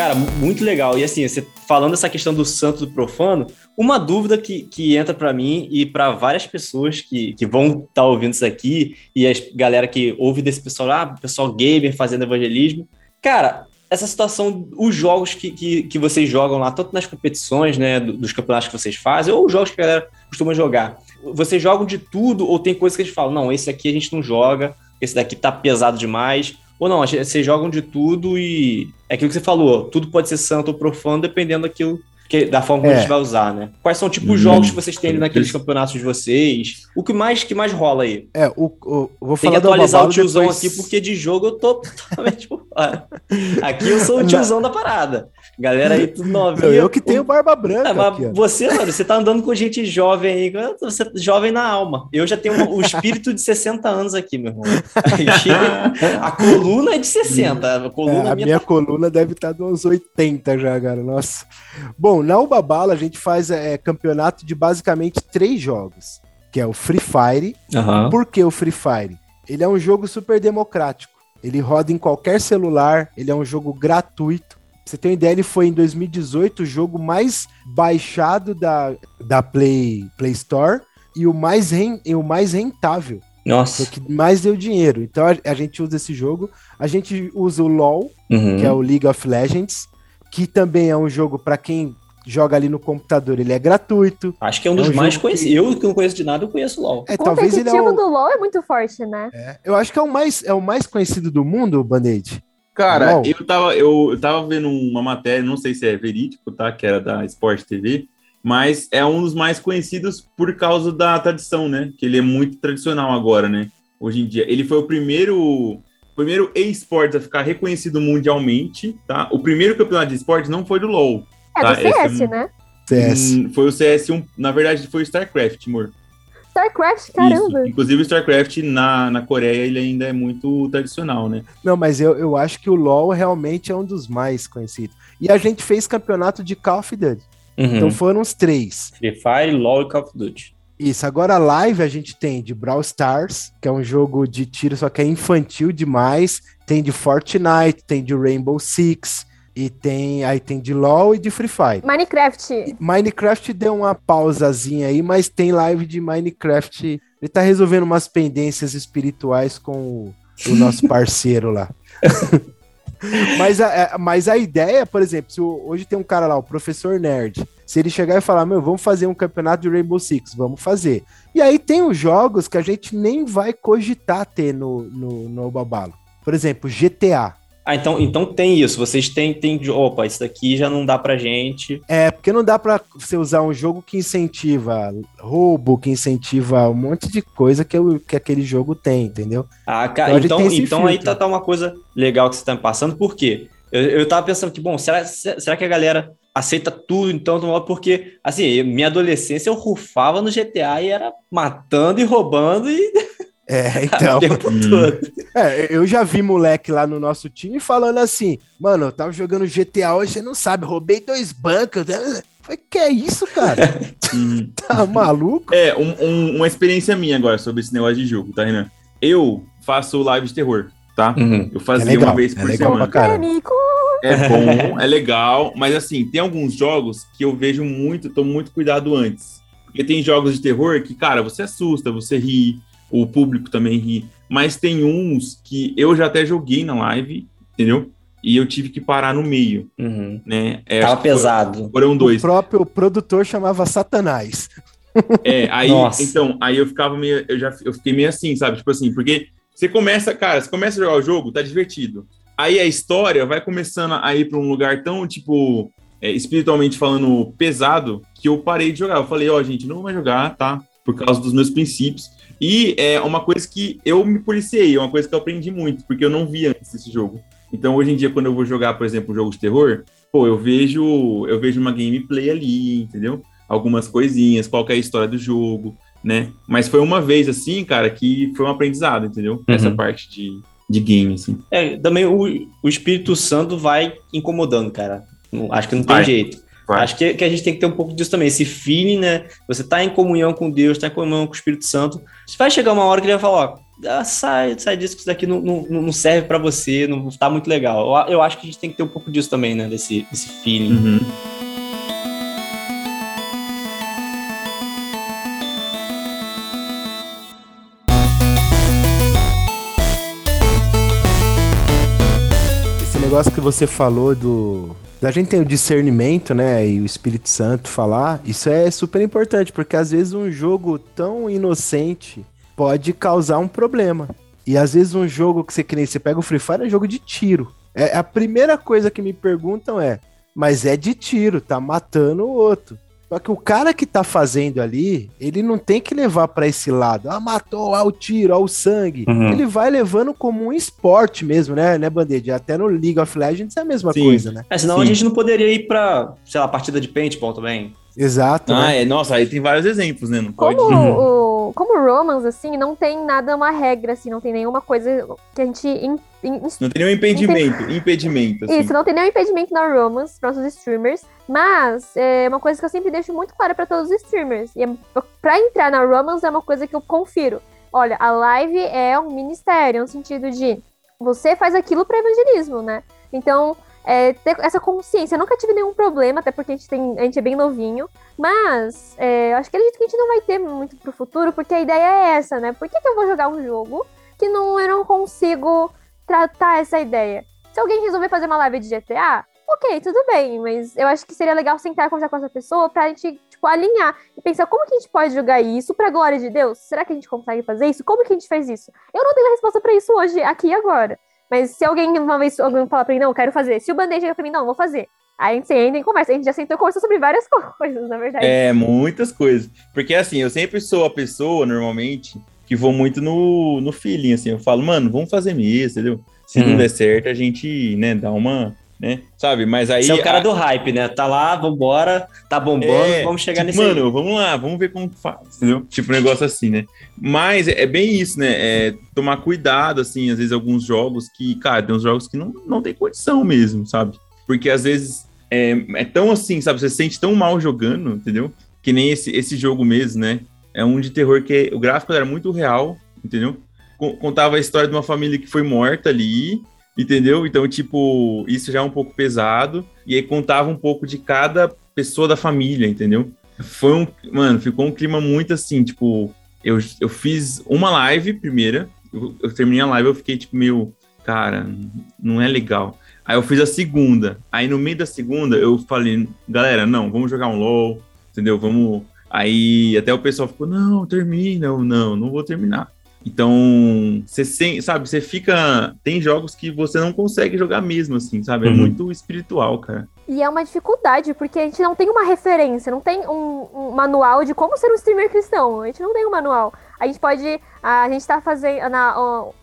Cara, muito legal. E assim, você falando essa questão do santo do profano, uma dúvida que, que entra para mim e para várias pessoas que, que vão estar tá ouvindo isso aqui, e a galera que ouve desse pessoal, ah, pessoal gamer fazendo evangelismo. Cara, essa situação, os jogos que, que, que vocês jogam lá, tanto nas competições, né, dos campeonatos que vocês fazem, ou os jogos que a galera costuma jogar, vocês jogam de tudo ou tem coisas que eles falam, não, esse aqui a gente não joga, esse daqui tá pesado demais, ou não, vocês jogam de tudo e é aquilo que você falou, tudo pode ser santo ou profano, dependendo daquilo que, da forma que é. a gente vai usar, né? Quais são, tipo, os jogos que vocês têm naqueles campeonatos de vocês? O que mais que mais rola aí? É, o, o vou Tem que atualizar o tiozão depois... aqui, porque de jogo eu tô totalmente Aqui eu sou o tiozão da parada. Galera aí, tudo novinho. Eu que tenho barba branca. É, mas aqui, você, mano, você tá andando com gente jovem aí, você é jovem na alma. Eu já tenho o espírito de 60 anos aqui, meu irmão. a coluna é de 60. A, coluna é, a minha tá... coluna deve estar tá dos 80 já, cara. Nossa. Bom, na Ubabala a gente faz é, campeonato de basicamente três jogos, que é o Free Fire. Uhum. Por que o Free Fire? Ele é um jogo super democrático. Ele roda em qualquer celular, ele é um jogo gratuito você tem uma ideia, ele foi em 2018 o jogo mais baixado da, da Play, Play Store e o mais, ren, e o mais rentável. Nossa. O que mais deu dinheiro. Então a, a, gente usa esse jogo. A gente usa o LoL, uhum. que é o League of Legends, que também é um jogo para quem joga ali no computador, ele é gratuito. Acho que é um dos é um mais conhecidos. Que... Eu que não conheço de nada, eu conheço o LoL. É, o talvez ele é o... do LoL é muito forte, né? É, eu acho que é o mais, é o mais conhecido do mundo, o Band-Aid. Cara, eu tava, eu, eu tava vendo uma matéria, não sei se é verídico, tá? Que era da Sport TV, mas é um dos mais conhecidos por causa da tradição, né? Que ele é muito tradicional agora, né? Hoje em dia. Ele foi o primeiro primeiro e-sport a ficar reconhecido mundialmente, tá? O primeiro campeonato de esportes não foi do LoL. É tá? do CS, é, né? CS. Hum, foi o CS1, na verdade foi o StarCraft, amor. StarCraft, caramba. Isso. Inclusive o StarCraft na, na Coreia ele ainda é muito tradicional, né? Não, mas eu, eu acho que o LoL realmente é um dos mais conhecidos. E a gente fez campeonato de Call of Duty. Uhum. Então foram os três. Free Fire, LoL e Call of Duty. Isso, agora live a gente tem de Brawl Stars, que é um jogo de tiro, só que é infantil demais. Tem de Fortnite, tem de Rainbow Six, e tem, aí tem de LoL e de Free Fire. Minecraft. Minecraft deu uma pausazinha aí, mas tem live de Minecraft. Ele tá resolvendo umas pendências espirituais com o, o nosso [LAUGHS] parceiro lá. [LAUGHS] mas, a, mas a ideia, por exemplo, se hoje tem um cara lá, o professor Nerd. Se ele chegar e falar, meu, vamos fazer um campeonato de Rainbow Six, vamos fazer. E aí tem os jogos que a gente nem vai cogitar ter no, no, no Babalo. Por exemplo, GTA. Ah, então, então tem isso. Vocês têm, têm. Opa, isso daqui já não dá pra gente. É, porque não dá pra você usar um jogo que incentiva roubo, que incentiva um monte de coisa que, eu, que aquele jogo tem, entendeu? Ah, cara, então, então, então aí tá, tá, uma coisa legal que você tá me passando, por quê? Eu, eu tava pensando que, bom, será, será que a galera aceita tudo, então, porque, assim, minha adolescência eu rufava no GTA e era matando e roubando e [LAUGHS] É, então. [LAUGHS] o tempo todo. É, eu já vi moleque lá no nosso time falando assim, mano, eu tava jogando GTA hoje, você não sabe, roubei dois bancos. Falei, que é isso, cara? [LAUGHS] [LAUGHS] tá maluco? É, um, um, uma experiência minha agora sobre esse negócio de jogo, tá, Renan? Eu faço live de terror, tá? Uhum. Eu fazia é uma vez por é semana. É bom, é legal, mas assim, tem alguns jogos que eu vejo muito, tomo muito cuidado antes. Porque tem jogos de terror que, cara, você assusta, você ri, o público também ri. Mas tem uns que eu já até joguei na live, entendeu? E eu tive que parar no meio, uhum. né? É, Tava pesado. Foram dois. O próprio produtor chamava Satanás. É, aí, então, aí eu ficava meio, eu já eu fiquei meio assim, sabe? Tipo assim, porque você começa, cara, você começa a jogar o jogo, tá divertido. Aí a história vai começando a ir para um lugar tão, tipo, é, espiritualmente falando, pesado, que eu parei de jogar. Eu falei, ó, oh, gente, não vai jogar, tá? Por causa dos meus princípios. E é uma coisa que eu me policiei, é uma coisa que eu aprendi muito, porque eu não vi antes esse jogo. Então, hoje em dia, quando eu vou jogar, por exemplo, um jogo de terror, pô, eu vejo, eu vejo uma gameplay ali, entendeu? Algumas coisinhas, qual é a história do jogo, né? Mas foi uma vez assim, cara, que foi um aprendizado, entendeu? Uhum. Essa parte de, de game, assim. É, também o, o Espírito Santo vai incomodando, cara. Acho que não tem vai. jeito. Vai. Acho que, que, a gente tem que ter um pouco disso também, esse feeling, né? Você tá em comunhão com Deus, tá em comunhão com o Espírito Santo. Vai chegar uma hora que ele vai falar, ó, ah, sai, sai disso, que isso daqui não, não, não serve para você, não tá muito legal. Eu, eu, acho que a gente tem que ter um pouco disso também, né? Desse, desse feeling. Uhum. Esse negócio que você falou do a gente tem o discernimento, né, e o Espírito Santo falar, isso é super importante, porque às vezes um jogo tão inocente pode causar um problema. E às vezes um jogo que você que nem você pega o Free Fire é jogo de tiro. É a primeira coisa que me perguntam é, mas é de tiro, tá matando o outro. Só que o cara que tá fazendo ali, ele não tem que levar para esse lado. Ah, matou, ah, o tiro, ah, o sangue. Uhum. Ele vai levando como um esporte mesmo, né, né, Bandeira? Até no League of Legends é a mesma Sim. coisa, né? É, senão Sim. a gente não poderia ir pra, sei lá, partida de paintball também. Exato. Ah, né? é, nossa, aí tem vários exemplos, né? Não como pode. O, como Romance, assim, não tem nada, uma regra, assim, não tem nenhuma coisa que a gente. In, in, não tem nenhum impedimento. Impedimento. Assim. Isso, não tem nenhum impedimento na Romance para os streamers. Mas é uma coisa que eu sempre deixo muito clara para todos os streamers. E é, pra entrar na Romance é uma coisa que eu confiro. Olha, a live é um ministério, no sentido de você faz aquilo para evangelismo, né? Então, é, ter essa consciência. Eu nunca tive nenhum problema, até porque a gente, tem, a gente é bem novinho. Mas é, acho que a gente não vai ter muito pro futuro, porque a ideia é essa, né? Por que, que eu vou jogar um jogo que não, eu não consigo tratar essa ideia? Se alguém resolver fazer uma live de GTA, ok, tudo bem, mas eu acho que seria legal sentar e conversar com essa pessoa pra gente, tipo, alinhar e pensar como que a gente pode jogar isso pra glória de Deus? Será que a gente consegue fazer isso? Como que a gente faz isso? Eu não tenho a resposta para isso hoje, aqui e agora. Mas se alguém uma vez alguém falar pra mim, não, quero fazer. Se o band chega pra mim, não, vou fazer. Aí a gente entra em conversa. A gente já sentou e conversou sobre várias [LAUGHS] coisas, na verdade. É, muitas coisas. Porque assim, eu sempre sou a pessoa, normalmente, que vou muito no, no feeling, assim. Eu falo, mano, vamos fazer mesmo, entendeu? Se hum. não der certo, a gente, né, dá uma, né? Sabe? Mas aí. Você é o cara a... do hype, né? Tá lá, vambora, tá bombando, é, vamos chegar tipo, nesse. Mano, aí. vamos lá, vamos ver como faz, entendeu? Tipo, um negócio assim, né? Mas é, é bem isso, né? É tomar cuidado, assim, às vezes alguns jogos que, cara, tem uns jogos que não, não tem condição mesmo, sabe? Porque às vezes é, é tão assim, sabe? Você se sente tão mal jogando, entendeu? Que nem esse, esse jogo mesmo, né? É um de terror que o gráfico era muito real, entendeu? Contava a história de uma família que foi morta ali, Entendeu? Então, tipo, isso já é um pouco pesado. E aí contava um pouco de cada pessoa da família, entendeu? Foi um. Mano, ficou um clima muito assim, tipo. Eu, eu fiz uma live primeira. Eu, eu terminei a live, eu fiquei, tipo, meio. Cara, não é legal. Aí eu fiz a segunda. Aí no meio da segunda eu falei, galera, não, vamos jogar um LOL, entendeu? Vamos. Aí até o pessoal ficou, não, termina. Eu, não, não vou terminar. Então, você sabe, você fica. Tem jogos que você não consegue jogar mesmo, assim, sabe? É uhum. muito espiritual, cara. E é uma dificuldade, porque a gente não tem uma referência, não tem um, um, manual de como ser um streamer cristão. A gente não tem um manual. A gente pode. A gente tá fazendo. Na,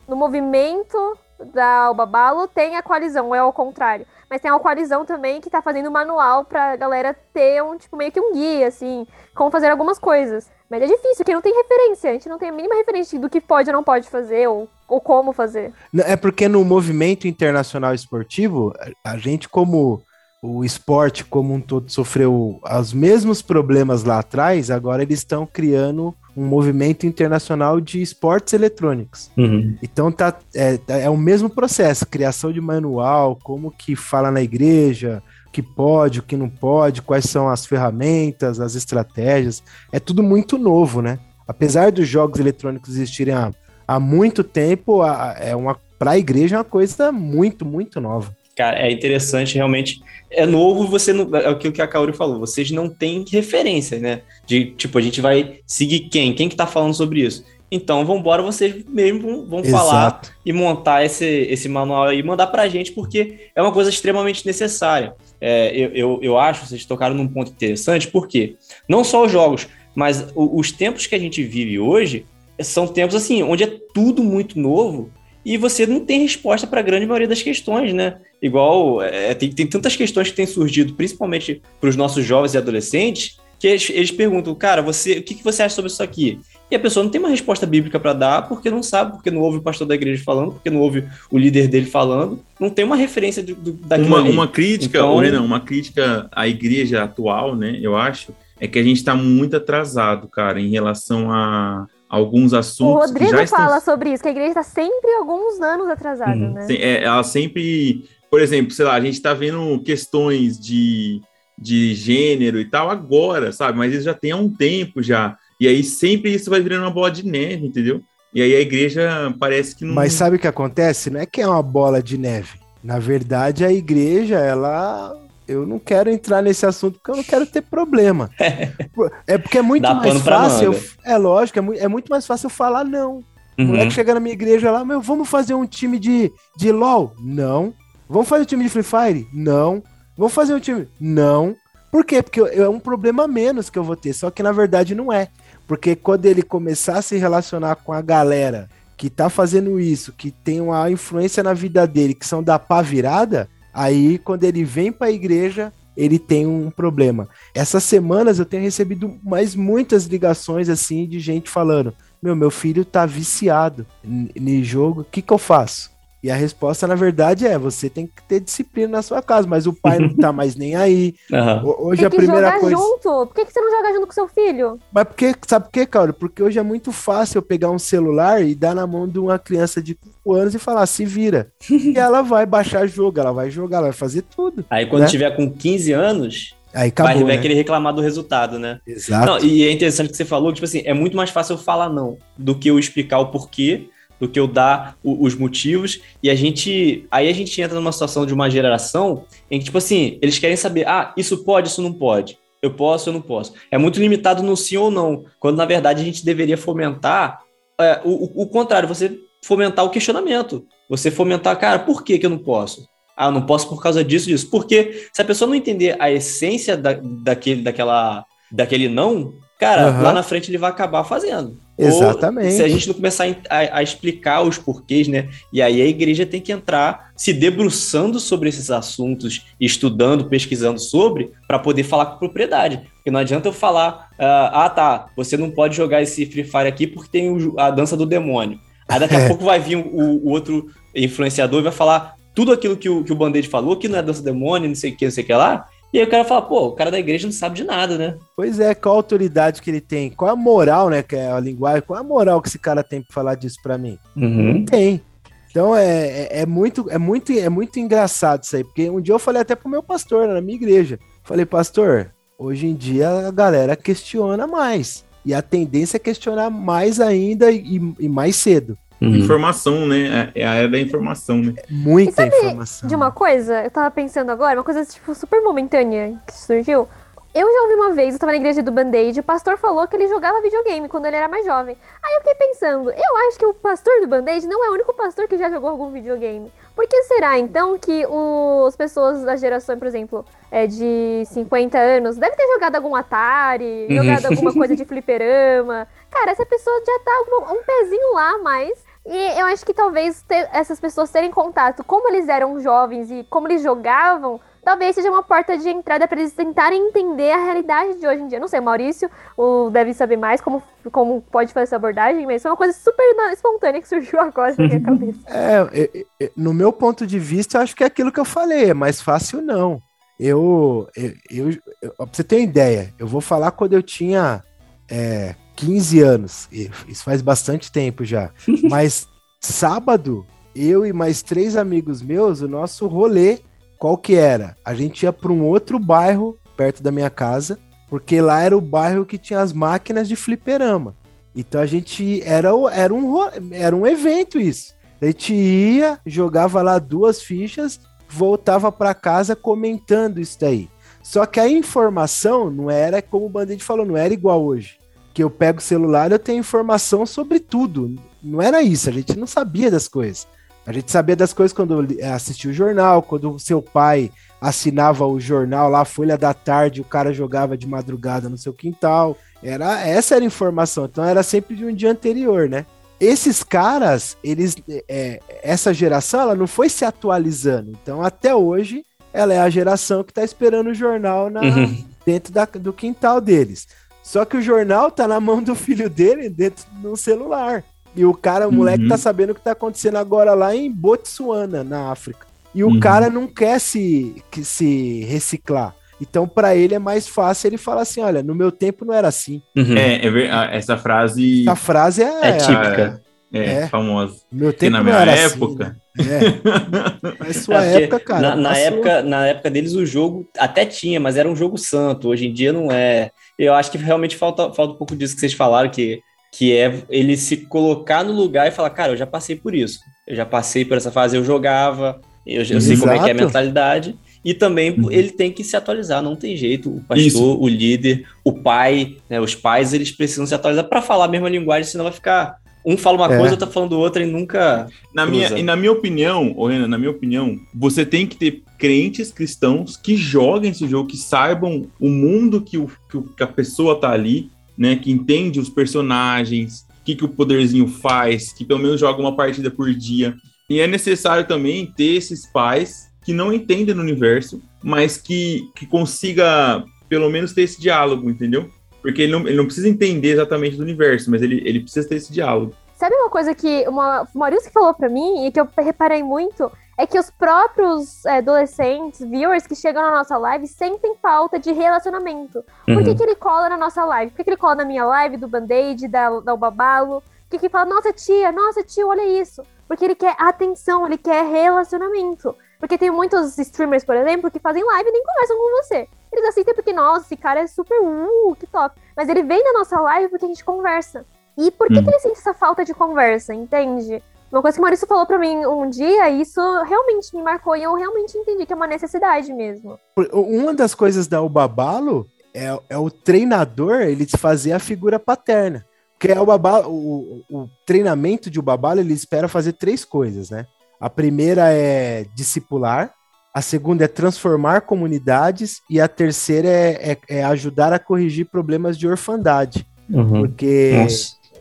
no movimento da Babalo tem a coalizão, é ao contrário. Mas tem a coalizão também que tá fazendo manual pra galera ter um, tipo, meio que um guia, assim, como fazer algumas coisas. Mas é difícil, porque não tem referência. A gente não tem a mínima referência do que pode ou não pode fazer, ou, ou como fazer. É porque no movimento internacional esportivo, a gente, como o esporte como um todo sofreu os mesmos problemas lá atrás, agora eles estão criando um movimento internacional de esportes eletrônicos. Uhum. Então tá, é, é o mesmo processo, criação de manual, como que fala na igreja, que pode, o que não pode, quais são as ferramentas, as estratégias. É tudo muito novo, né? Apesar dos jogos eletrônicos existirem há, há muito tempo, é uma para a igreja é uma coisa muito, muito nova. Cara, é interessante, realmente. É novo, você não. É o que a Kaori falou, vocês não têm referência, né? De tipo, a gente vai seguir quem? Quem que tá falando sobre isso? Então, vamos embora, vocês mesmo vão falar e montar esse, esse manual e mandar para a gente, porque é uma coisa extremamente necessária. É, eu, eu, eu acho, vocês tocaram num ponto interessante, porque não só os jogos, mas os tempos que a gente vive hoje, são tempos assim, onde é tudo muito novo e você não tem resposta para a grande maioria das questões, né? Igual, é, tem, tem tantas questões que têm surgido, principalmente para os nossos jovens e adolescentes, que eles, eles, perguntam, cara, você, o que, que você acha sobre isso aqui? E a pessoa não tem uma resposta bíblica para dar, porque não sabe, porque não ouve o pastor da igreja falando, porque não ouve o líder dele falando, não tem uma referência do, do, daquilo uma, ali. uma crítica, então... Renan, uma crítica à igreja atual, né, eu acho, é que a gente está muito atrasado, cara, em relação a alguns assuntos. O Rodrigo fala estão... sobre isso, que a igreja está sempre alguns anos atrasada, uhum. né? É, ela sempre, por exemplo, sei lá, a gente está vendo questões de, de gênero e tal agora, sabe? Mas isso já tem há um tempo já. E aí sempre isso vai virando uma bola de neve, entendeu? E aí a igreja parece que não. Mas sabe o que acontece? Não é que é uma bola de neve. Na verdade, a igreja, ela. Eu não quero entrar nesse assunto porque eu não quero ter problema. [LAUGHS] é porque é muito Dá mais fácil. Eu... é lógico, é, mu é muito mais fácil eu falar não. Uhum. O moleque chega na minha igreja lá, meu, vamos fazer um time de, de LOL? Não. Vamos fazer um time de Free Fire? Não. Vamos fazer um time? Não. Por quê? Porque é um problema menos que eu vou ter, só que na verdade não é. Porque quando ele começar a se relacionar com a galera que tá fazendo isso, que tem uma influência na vida dele, que são da pá virada, aí quando ele vem para a igreja, ele tem um problema. Essas semanas eu tenho recebido mais muitas ligações assim de gente falando: "Meu, meu filho tá viciado em jogo, o que que eu faço?" E a resposta, na verdade, é: você tem que ter disciplina na sua casa, mas o pai não tá mais nem aí. [LAUGHS] Uhum. Hoje tem a primeira jogar coisa. junto. Por que, que você não joga junto com seu filho? Mas porque, sabe por quê, Caio? Porque hoje é muito fácil eu pegar um celular e dar na mão de uma criança de 5 anos e falar, se vira. [LAUGHS] e ela vai baixar jogo, ela vai jogar, ela vai fazer tudo. Aí quando né? tiver com 15 anos, Aí acabou, vai, vai né? querer reclamar do resultado, né? Exato. Não, e é interessante que você falou, tipo assim, é muito mais fácil eu falar não do que eu explicar o porquê do que eu dar o, os motivos. E a gente. Aí a gente entra numa situação de uma geração em que, tipo assim, eles querem saber: ah, isso pode, isso não pode. Eu posso, eu não posso. É muito limitado no sim ou não. Quando, na verdade, a gente deveria fomentar é, o, o, contrário, você fomentar o questionamento. Você fomentar, cara, por que, que eu não posso? Ah, eu não posso por causa disso, disso. Porque se a pessoa não entender a essência da, daquele, daquela, daquele não, cara, uhum. lá na frente ele vai acabar fazendo. Exatamente. Ou, se a gente não começar a, a, explicar os porquês, né? E aí a igreja tem que entrar se debruçando sobre esses assuntos, estudando, pesquisando sobre, para poder falar com propriedade. Porque não adianta eu falar, uh, ah, tá, você não pode jogar esse Free Fire aqui porque tem o, a dança do demônio. Aí daqui a [LAUGHS] é. pouco vai vir o, o, outro influenciador e vai falar tudo aquilo que o, que o Band-Aid falou, que não é dança do demônio, não sei o que, não sei o que lá, e aí o cara fala, pô, o cara da igreja não sabe de nada, né? Pois é, qual a autoridade que ele tem? Qual a moral, né, que é a linguagem? Qual a moral que esse cara tem pra falar disso pra mim? Uhum. Não tem. Então é, é, é, muito, é, muito, é muito engraçado isso aí, porque um dia eu falei até pro meu pastor na minha igreja. Falei, pastor, hoje em dia a galera questiona mais. E a tendência é questionar mais ainda e, e mais cedo. Uhum. Informação, né? É, é a era da informação, né? Muita informação. De uma coisa, eu tava pensando agora, uma coisa tipo super momentânea que surgiu. Eu já ouvi uma vez, eu tava na igreja do Band-Aid, o pastor falou que ele jogava videogame quando ele era mais jovem. Aí eu fiquei pensando, eu acho que o pastor do Band-Aid não é o único pastor que já jogou algum videogame. Por que será, então, que os pessoas da geração, por exemplo, é, de 50 anos, deve ter jogado algum Atari, uhum. jogado alguma coisa de fliperama. Cara, essa pessoa já tá um pezinho lá mais e eu acho que talvez ter, essas pessoas terem contato, como eles eram jovens e como eles jogavam, talvez seja uma porta de entrada para eles tentarem entender a realidade de hoje em dia. Não sei, Maurício o deve saber mais como, como pode fazer essa abordagem, mas foi uma coisa super espontânea que surgiu agora na minha [LAUGHS] cabeça. É, no meu ponto de vista, eu acho que é aquilo que eu falei, é mais fácil não. Eu, eu, eu, eu pra você ter uma ideia, eu vou falar quando eu tinha é, 15 anos. Isso faz bastante tempo já. [LAUGHS] Mas sábado, eu e mais três amigos meus, o nosso rolê, qual que era? A gente ia para um outro bairro perto da minha casa, porque lá era o bairro que tinha as máquinas de fliperama. Então a gente era, era, um, era um evento isso. A gente ia, jogava lá duas fichas, voltava para casa comentando isso daí. Só que a informação não era como o Bandit falou, não era igual hoje que eu pego o celular eu tenho informação sobre tudo. Não era isso, a gente não sabia das coisas. A gente sabia das coisas quando assistia o jornal, quando o seu pai assinava o jornal lá, Folha da Tarde, o cara jogava de madrugada no seu quintal. Era essa era a informação. Então era sempre de um dia anterior, né? Esses caras, eles, é, essa geração, ela não foi se atualizando. Então até hoje, ela é a geração que está esperando o jornal na, uhum. dentro da, do quintal deles. Só que o jornal tá na mão do filho dele dentro do celular. E o cara, o moleque uhum. tá sabendo o que tá acontecendo agora lá em Botsuana, na África. E o uhum. cara não quer se, que, se reciclar. Então, para ele é mais fácil ele falar assim: olha, no meu tempo não era assim. Uhum. É, é, ah, essa frase. Essa frase é, é típica. É, é, é, famosa. Meu tempo na minha época. Assim, né? É. [LAUGHS] Mas sua é época, cara. Na, na época, na época deles, o jogo até tinha, mas era um jogo santo. Hoje em dia não é. Eu acho que realmente falta, falta um pouco disso que vocês falaram, que, que é ele se colocar no lugar e falar, cara, eu já passei por isso. Eu já passei por essa fase, eu jogava, eu, eu sei como é que é a mentalidade. E também uhum. ele tem que se atualizar, não tem jeito. O pastor, Isso. o líder, o pai, né, os pais, eles precisam se atualizar para falar a mesma linguagem, senão vai ficar. Um fala uma é. coisa, outro tá falando outra e nunca. Na minha, e na minha opinião, Orena, na minha opinião, você tem que ter crentes cristãos que joguem esse jogo, que saibam o mundo que, o, que a pessoa tá ali, né? Que entende os personagens, o que, que o poderzinho faz, que pelo menos joga uma partida por dia. E é necessário também ter esses pais que não entenda no universo, mas que, que consiga pelo menos ter esse diálogo, entendeu? Porque ele não, ele não precisa entender exatamente do universo, mas ele, ele precisa ter esse diálogo. Sabe uma coisa que uma, o Maurício falou para mim e que eu reparei muito? É que os próprios é, adolescentes, viewers que chegam na nossa live sentem falta de relacionamento. Uhum. Por que, uhum. que ele cola na nossa live? Por que, que ele cola na minha live do Band-Aid, da, da Babalo? Por que, que ele fala, nossa tia, nossa tio, olha isso? Porque ele quer atenção, ele quer relacionamento. Porque tem muitos streamers, por exemplo, que fazem live e nem conversam com você. Eles assistem porque, nossa, esse cara é super uh, que top. Mas ele vem na nossa live porque a gente conversa. E por que, hum. que ele sente essa falta de conversa, entende? Uma coisa que o Maurício falou para mim um dia, isso realmente me marcou e eu realmente entendi que é uma necessidade mesmo. Uma das coisas da Ubabalo é, é o treinador ele fazer a figura paterna. Porque é o, babalo, o, o treinamento de Ubabalo ele espera fazer três coisas, né? A primeira é discipular, a segunda é transformar comunidades e a terceira é, é, é ajudar a corrigir problemas de orfandade. Uhum. Porque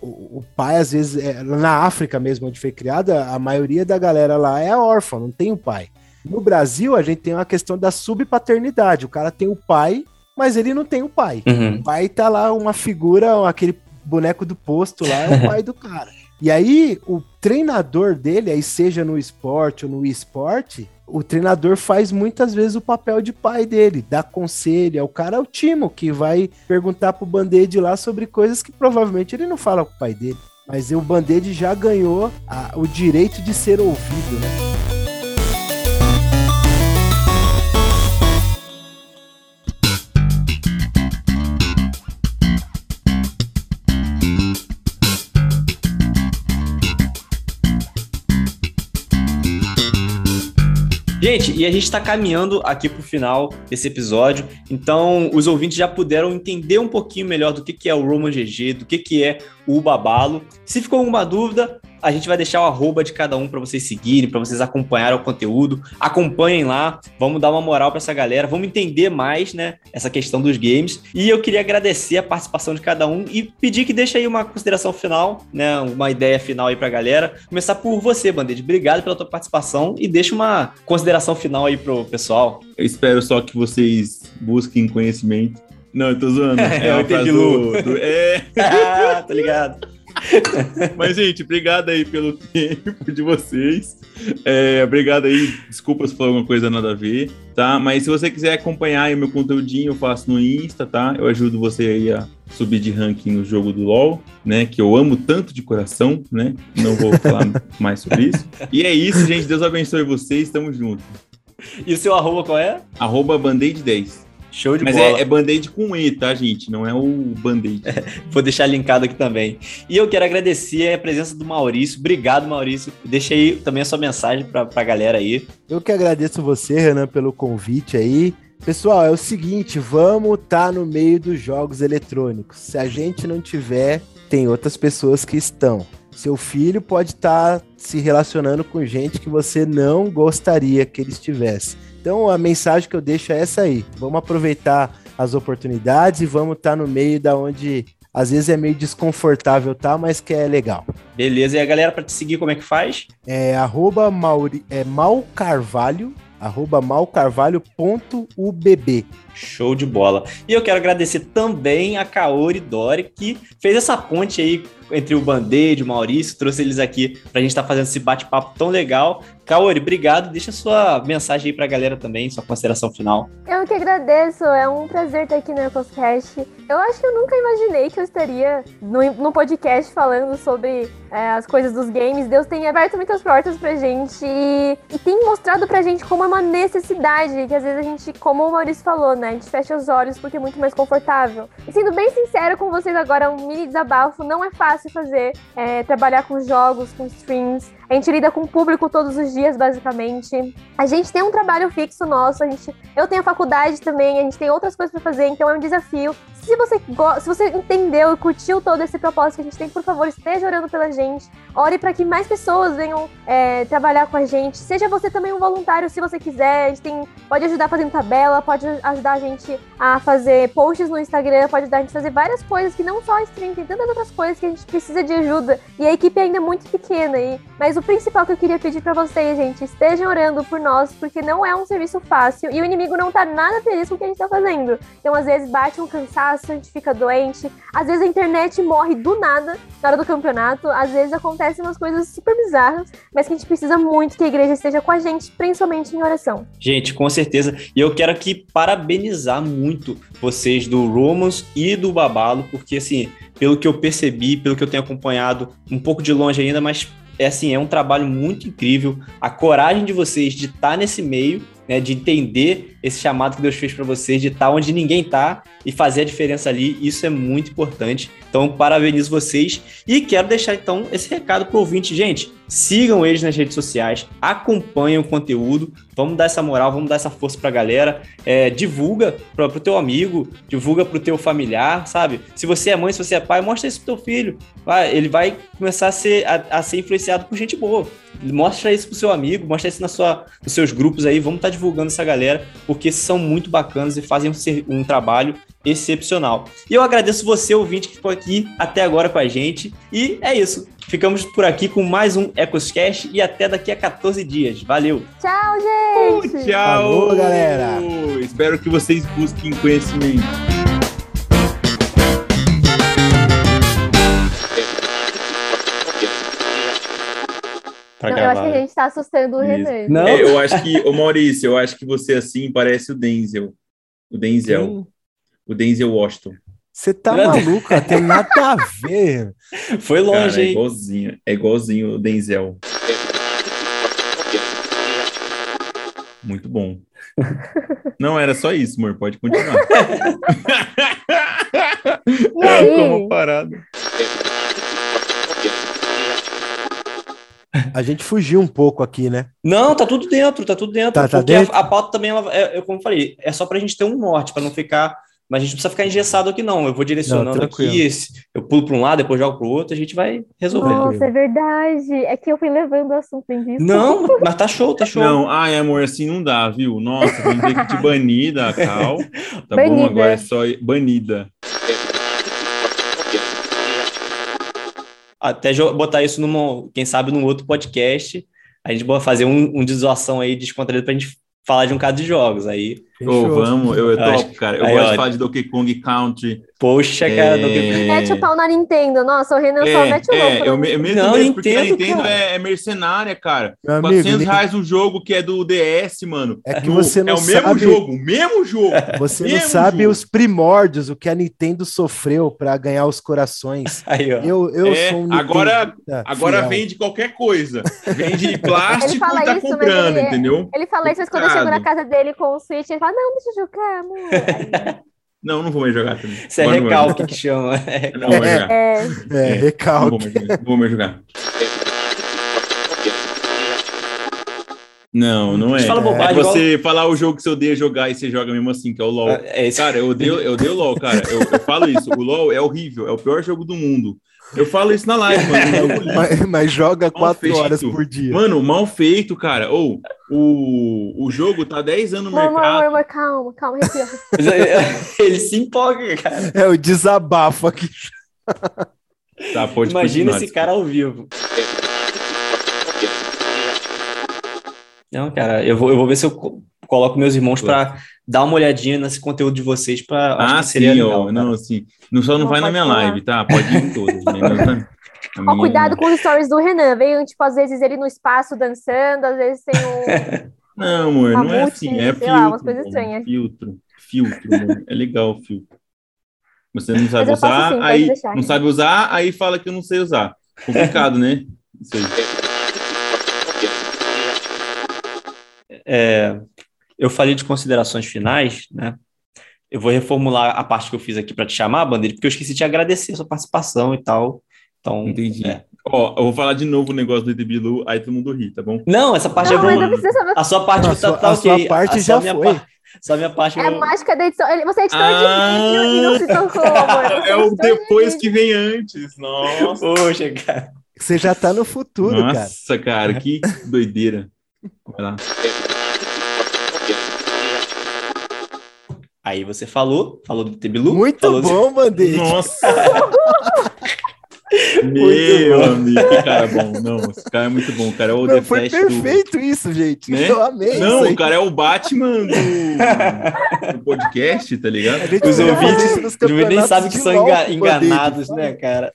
o, o, pai, às vezes, é, na África mesmo, onde foi criada, a maioria da galera lá é órfã, não tem o pai. No Brasil, a gente tem uma questão da subpaternidade. O cara tem o pai, mas ele não tem o pai. Uhum. O pai tá lá, uma figura, aquele boneco do posto lá, é o [LAUGHS] pai do cara. E aí, o treinador dele, aí seja no esporte ou no esporte, o treinador faz muitas vezes o papel de pai dele, dá conselho. É o cara, é o Timo, que vai perguntar pro Band-Aid lá sobre coisas que provavelmente ele não fala com o pai dele. Mas o Band-Aid já ganhou a, o direito de ser ouvido, né? Gente, e a gente está caminhando aqui para o final desse episódio, então os ouvintes já puderam entender um pouquinho melhor do que, que é o Roman GG, do que, que é o Babalo. Se ficou alguma dúvida, a gente vai deixar o arroba de cada um para vocês seguirem, para vocês acompanharem o conteúdo. Acompanhem lá, vamos dar uma moral para essa galera, vamos entender mais, né, essa questão dos games. E eu queria agradecer a participação de cada um e pedir que deixe aí uma consideração final, né, uma ideia final aí para a galera. Começar por você, Bandeira. Obrigado pela tua participação e deixa uma consideração final aí pro pessoal. Eu espero só que vocês busquem conhecimento. Não, eu tô zoando. [LAUGHS] É, eu entendi, do, do... É. [LAUGHS] ah, tô ligado. [LAUGHS] Mas, gente, obrigado aí pelo tempo de vocês. É, obrigado aí. Desculpa se for alguma coisa nada a ver, tá? Mas se você quiser acompanhar o meu conteúdinho, eu faço no Insta, tá? Eu ajudo você aí a subir de ranking no jogo do LoL, né? Que eu amo tanto de coração, né? Não vou falar [LAUGHS] mais sobre isso. E é isso, gente. Deus abençoe vocês. Tamo junto. E o seu arroba qual é? Arroba Band-Aid10. Show de Mas bola. é, é band-aid com E, tá, gente? Não é o band-aid. É, [LAUGHS] vou deixar linkado aqui também. E eu quero agradecer a presença do Maurício. Obrigado, Maurício. Deixa aí também a sua mensagem para a galera aí. Eu que agradeço você, Renan, pelo convite aí. Pessoal, é o seguinte, vamos estar tá no meio dos jogos eletrônicos. Se a gente não tiver, tem outras pessoas que estão. Seu filho pode estar tá se relacionando com gente que você não gostaria que ele estivesse. Então a mensagem que eu deixo é essa aí. Vamos aproveitar as oportunidades e vamos estar tá no meio da onde às vezes é meio desconfortável, tá? Mas que é legal. Beleza, e a galera para te seguir, como é que faz? É arroba Mauri, é malcarvalho, arroba malcarvalho.ubb. Show de bola. E eu quero agradecer também a Kaori Dori, que fez essa ponte aí entre o Band-Aid, o Maurício, trouxe eles aqui para a gente estar tá fazendo esse bate-papo tão legal. Kaori, obrigado. Deixa sua mensagem aí para a galera também, sua consideração final. Eu que agradeço. É um prazer estar aqui no EcosCast. Eu acho que eu nunca imaginei que eu estaria no, no podcast falando sobre é, as coisas dos games. Deus tem aberto muitas portas pra gente e, e tem mostrado pra gente como é uma necessidade, que às vezes a gente, como o Maurício falou, né, a gente fecha os olhos porque é muito mais confortável. E sendo bem sincero com vocês agora, um mini desabafo, não é fácil fazer, é, trabalhar com jogos, com streams, a gente lida com o público todos os dias, basicamente. A gente tem um trabalho fixo nosso, a gente, eu tenho a faculdade também, a gente tem outras coisas para fazer, então é um desafio. Se você, se você entendeu e curtiu todo esse propósito que a gente tem, por favor, esteja orando pela gente. Ore para que mais pessoas venham é, trabalhar com a gente. Seja você também um voluntário, se você quiser. A gente tem, pode ajudar fazendo tabela, pode ajudar a gente a fazer posts no Instagram, pode ajudar a gente a fazer várias coisas que não só stream, tem tantas outras coisas que a gente precisa de ajuda. E a equipe ainda é muito pequena. E, mas o principal que eu queria pedir para vocês, gente, estejam orando por nós, porque não é um serviço fácil e o inimigo não tá nada feliz com o que a gente tá fazendo. Então, às vezes, bate um cansaço, a gente fica doente, às vezes a internet morre do nada na hora do campeonato, às vezes acontecem umas coisas super bizarras, mas que a gente precisa muito que a igreja esteja com a gente, principalmente em oração. Gente, com certeza. E eu quero aqui parabenizar muito vocês do Romans e do Babalo, porque assim, pelo que eu percebi, pelo que eu tenho acompanhado, um pouco de longe ainda, mas é assim, é um trabalho muito incrível. A coragem de vocês de estar tá nesse meio, né, de entender esse chamado que Deus fez para vocês, de estar tá onde ninguém está e fazer a diferença ali, isso é muito importante. Então, parabenizo vocês e quero deixar então esse recado para o ouvinte, gente. Sigam eles nas redes sociais, acompanhem o conteúdo, vamos dar essa moral, vamos dar essa força para a galera, é, divulga para o teu amigo, divulga para o teu familiar, sabe? Se você é mãe, se você é pai, mostra isso pro teu filho, vai, ele vai começar a ser, a, a ser influenciado por gente boa. Mostra isso pro seu amigo, mostra isso na sua, nos seus grupos aí, vamos estar tá divulgando essa galera, porque são muito bacanas e fazem um, um trabalho excepcional. E eu agradeço você, ouvinte, que ficou aqui até agora com a gente. E é isso. Ficamos por aqui com mais um EcosCast e até daqui a 14 dias. Valeu! Tchau, gente! Uh, tchau! Falou, galera! Espero que vocês busquem conhecimento. Não, eu acho que a gente tá assustando o Renan. Não. É, eu acho que, ô Maurício, eu acho que você assim parece o Denzel. O Denzel. O Denzel Washington. Você tá maluco, tem nada a ver. Foi longe, Cara, é hein? igualzinho, é igualzinho o Denzel. Muito bom. [LAUGHS] Não era só isso, amor. Pode continuar. [LAUGHS] E aí? Como parado. A gente fugiu um pouco aqui, né? Não, tá tudo dentro, tá tudo dentro. Tá, tá porque dentro? A, a pauta também, ela, é, é como eu falei, é só pra gente ter um norte, pra não ficar. Mas a gente não precisa ficar engessado aqui, não. Eu vou direcionando Não, aqui, esse- eu pulo pra um lado, depois jogo pro outro, a gente vai resolvendo. Nossa, é verdade. É que eu fui levando o assunto em vista. Não, [LAUGHS] mas tá show, tá show. Não, ai, amor, assim não dá, viu? Nossa, ter que te banir da [LAUGHS] Cal. Tá bom? Banida. Agora é só banida. Até botar isso numa, quem sabe, num outro podcast. A gente vai fazer um, um de zoação aí descontraído pra gente falar de um caso de jogos. Aí, Ô, vamos, eu, eu Acho- topo, cara. Eu aí, gosto ó. de falar de Donkey Kong Country. poxa, cara, não- É, Mete o pau na Nintendo. Nossa, o Renan só É, mete o é, louco. eu, né? me- mesmo, Não, mesmo porque a Nintendo, cara. é, é mercenária, cara. Meu amigo, 400 Ni- reais o jogo que é do DS, mano. É que No- você não É o mesmo sabe- jogo, o mesmo jogo. [LAUGHS] Você não Mesmo sabe jogo. os primórdios, o que a Nintendo sofreu para ganhar os corações. [LAUGHS] aí, ó. Eu, eu É, sou um agora- nintendista Agora fiel. vende qualquer coisa. Vende [LAUGHS] plástico Ele fala e tá isso, comprando, ele é- entendeu? Ele fala isso, mas quando eu chego na casa dele com o Switch, ele fala, não, deixa eu jogar, amor. Aí, [LAUGHS] Não, não vou mais jogar também. Isso é recalque que chama. jogar. Não vou mais jogar. é, É, É, Não vou recalque. Não vou mais jogar. Não, não é. Você fala É bobagem, você falar o jogo que você odeia jogar e você joga mesmo assim, que é o LoL. É isso. Cara, eu odeio, eu odeio o LoL, cara. Eu, eu falo isso. O LoL é horrível, é o pior jogo do mundo. Eu falo isso na live, mano. [LAUGHS] Mas, mas joga quatro feito. horas por dia. Mano, mal feito, cara. Ou o, o jogo tá 10 anos no Amor, mercado. amor, amor, calma, calma, respira. [LAUGHS] [LAUGHS] Ele se empolga, cara. É o desabafo aqui. Tá, pode Imagina esse cara ao vivo. Não, cara, eu vou, eu vou ver se eu co- coloco meus irmãos pra dar uma olhadinha nesse conteúdo de vocês pra. acho Ah, que seria sim, legal, ó. Não, assim. Não, só não, Não, vai na minha falar. live, tá? Pode ir em todas. [LAUGHS] né? A Ó, minha- cuidado com os stories do Renan. Veio, tipo, às vezes ele no espaço dançando, às vezes tem um. [LAUGHS] Não, amor, não é assim. É sei filtro. lá, umas coisas estranhas. Filtro. Filtro, amor. É legal o filtro. Você não sabe usar, sim, pode aí não sabe usar, aí fala que eu não sei usar. Complicado, né? Isso aí. É, eu falei de considerações finais, né? Eu vou reformular a parte que eu fiz aqui para te chamar, Bandeira, porque eu esqueci de agradecer a sua participação e tal. Então, Entendi. é. Ó, eu vou falar de novo o negócio do ET Bilu, aí todo mundo ri, tá bom? Não, essa parte Não, precisa saber. A sua parte A tá, sua- tá a sua ok. parte A já minha foi. par- Só a minha parte. É a eu- mágica da edição. Ele- Você é editor Ah, de vídeo e não se tocou, amor. [LAUGHS] Você É o de depois vídeo. que vem antes. Nossa. Poxa, cara. Você já tá no futuro, cara. Nossa, cara, que doideira. Vai lá. [LAUGHS] Aí você falou, falou do Tebilu. Muito falou bom, Bandeira. Nossa! [LAUGHS] Meu amigo, que cara bom. Não, esse cara é muito bom. O cara é o Não, The foi Flash do- perfeito isso, gente. Né? Eu amei Não, o cara é o Batman do, do podcast, tá ligado? A gente Os ouvintes, os ouvintes nem sabem que de são enganados, né, cara?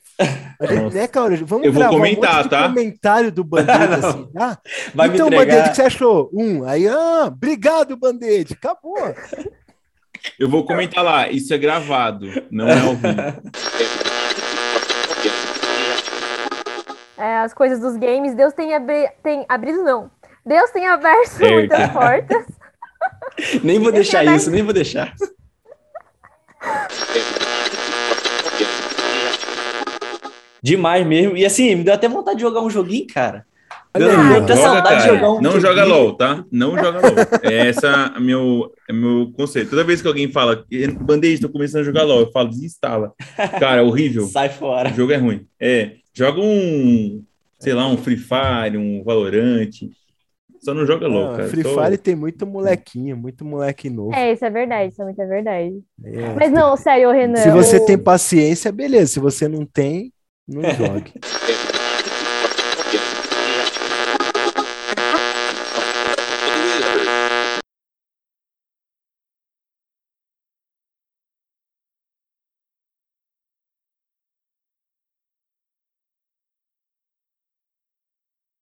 Gente, né, Caura? Vamos Eu vou comentar, um de tá? comentário do Band-Aid, [LAUGHS] assim, tá? Vai então, me Band-Aid, o que você achou? Um. Aí, ah, obrigado, Band-Aid. Acabou. Eu vou comentar lá. Isso é gravado, não é ao vivo. É, as coisas dos games, Deus tem, abri... tem abrido, não. Deus tem aberto Certo. muitas portas. [LAUGHS] Nem vou deixar isso, nem vou deixar. Demais mesmo. E assim, me deu até vontade de jogar um joguinho, cara. Olha cara. jogar um Não joga LOL, tá? Não joga LOL. É essa é meu, é meu conceito. Toda vez que alguém fala, Band-Aid, tô começando a jogar LOL, eu falo, desinstala. Cara, é horrível. [LAUGHS] Sai fora. O jogo é ruim. É, joga um, sei lá, um Free Fire, um Valorant. Só não joga LOL, Não, cara. Free Fire tem muito molequinho, muito moleque novo. É, isso é verdade, isso é muito verdade. É. Mas não, sério, Renan. Se você o- tem paciência, beleza. Se você não tem, não [LAUGHS] jogue. [LAUGHS]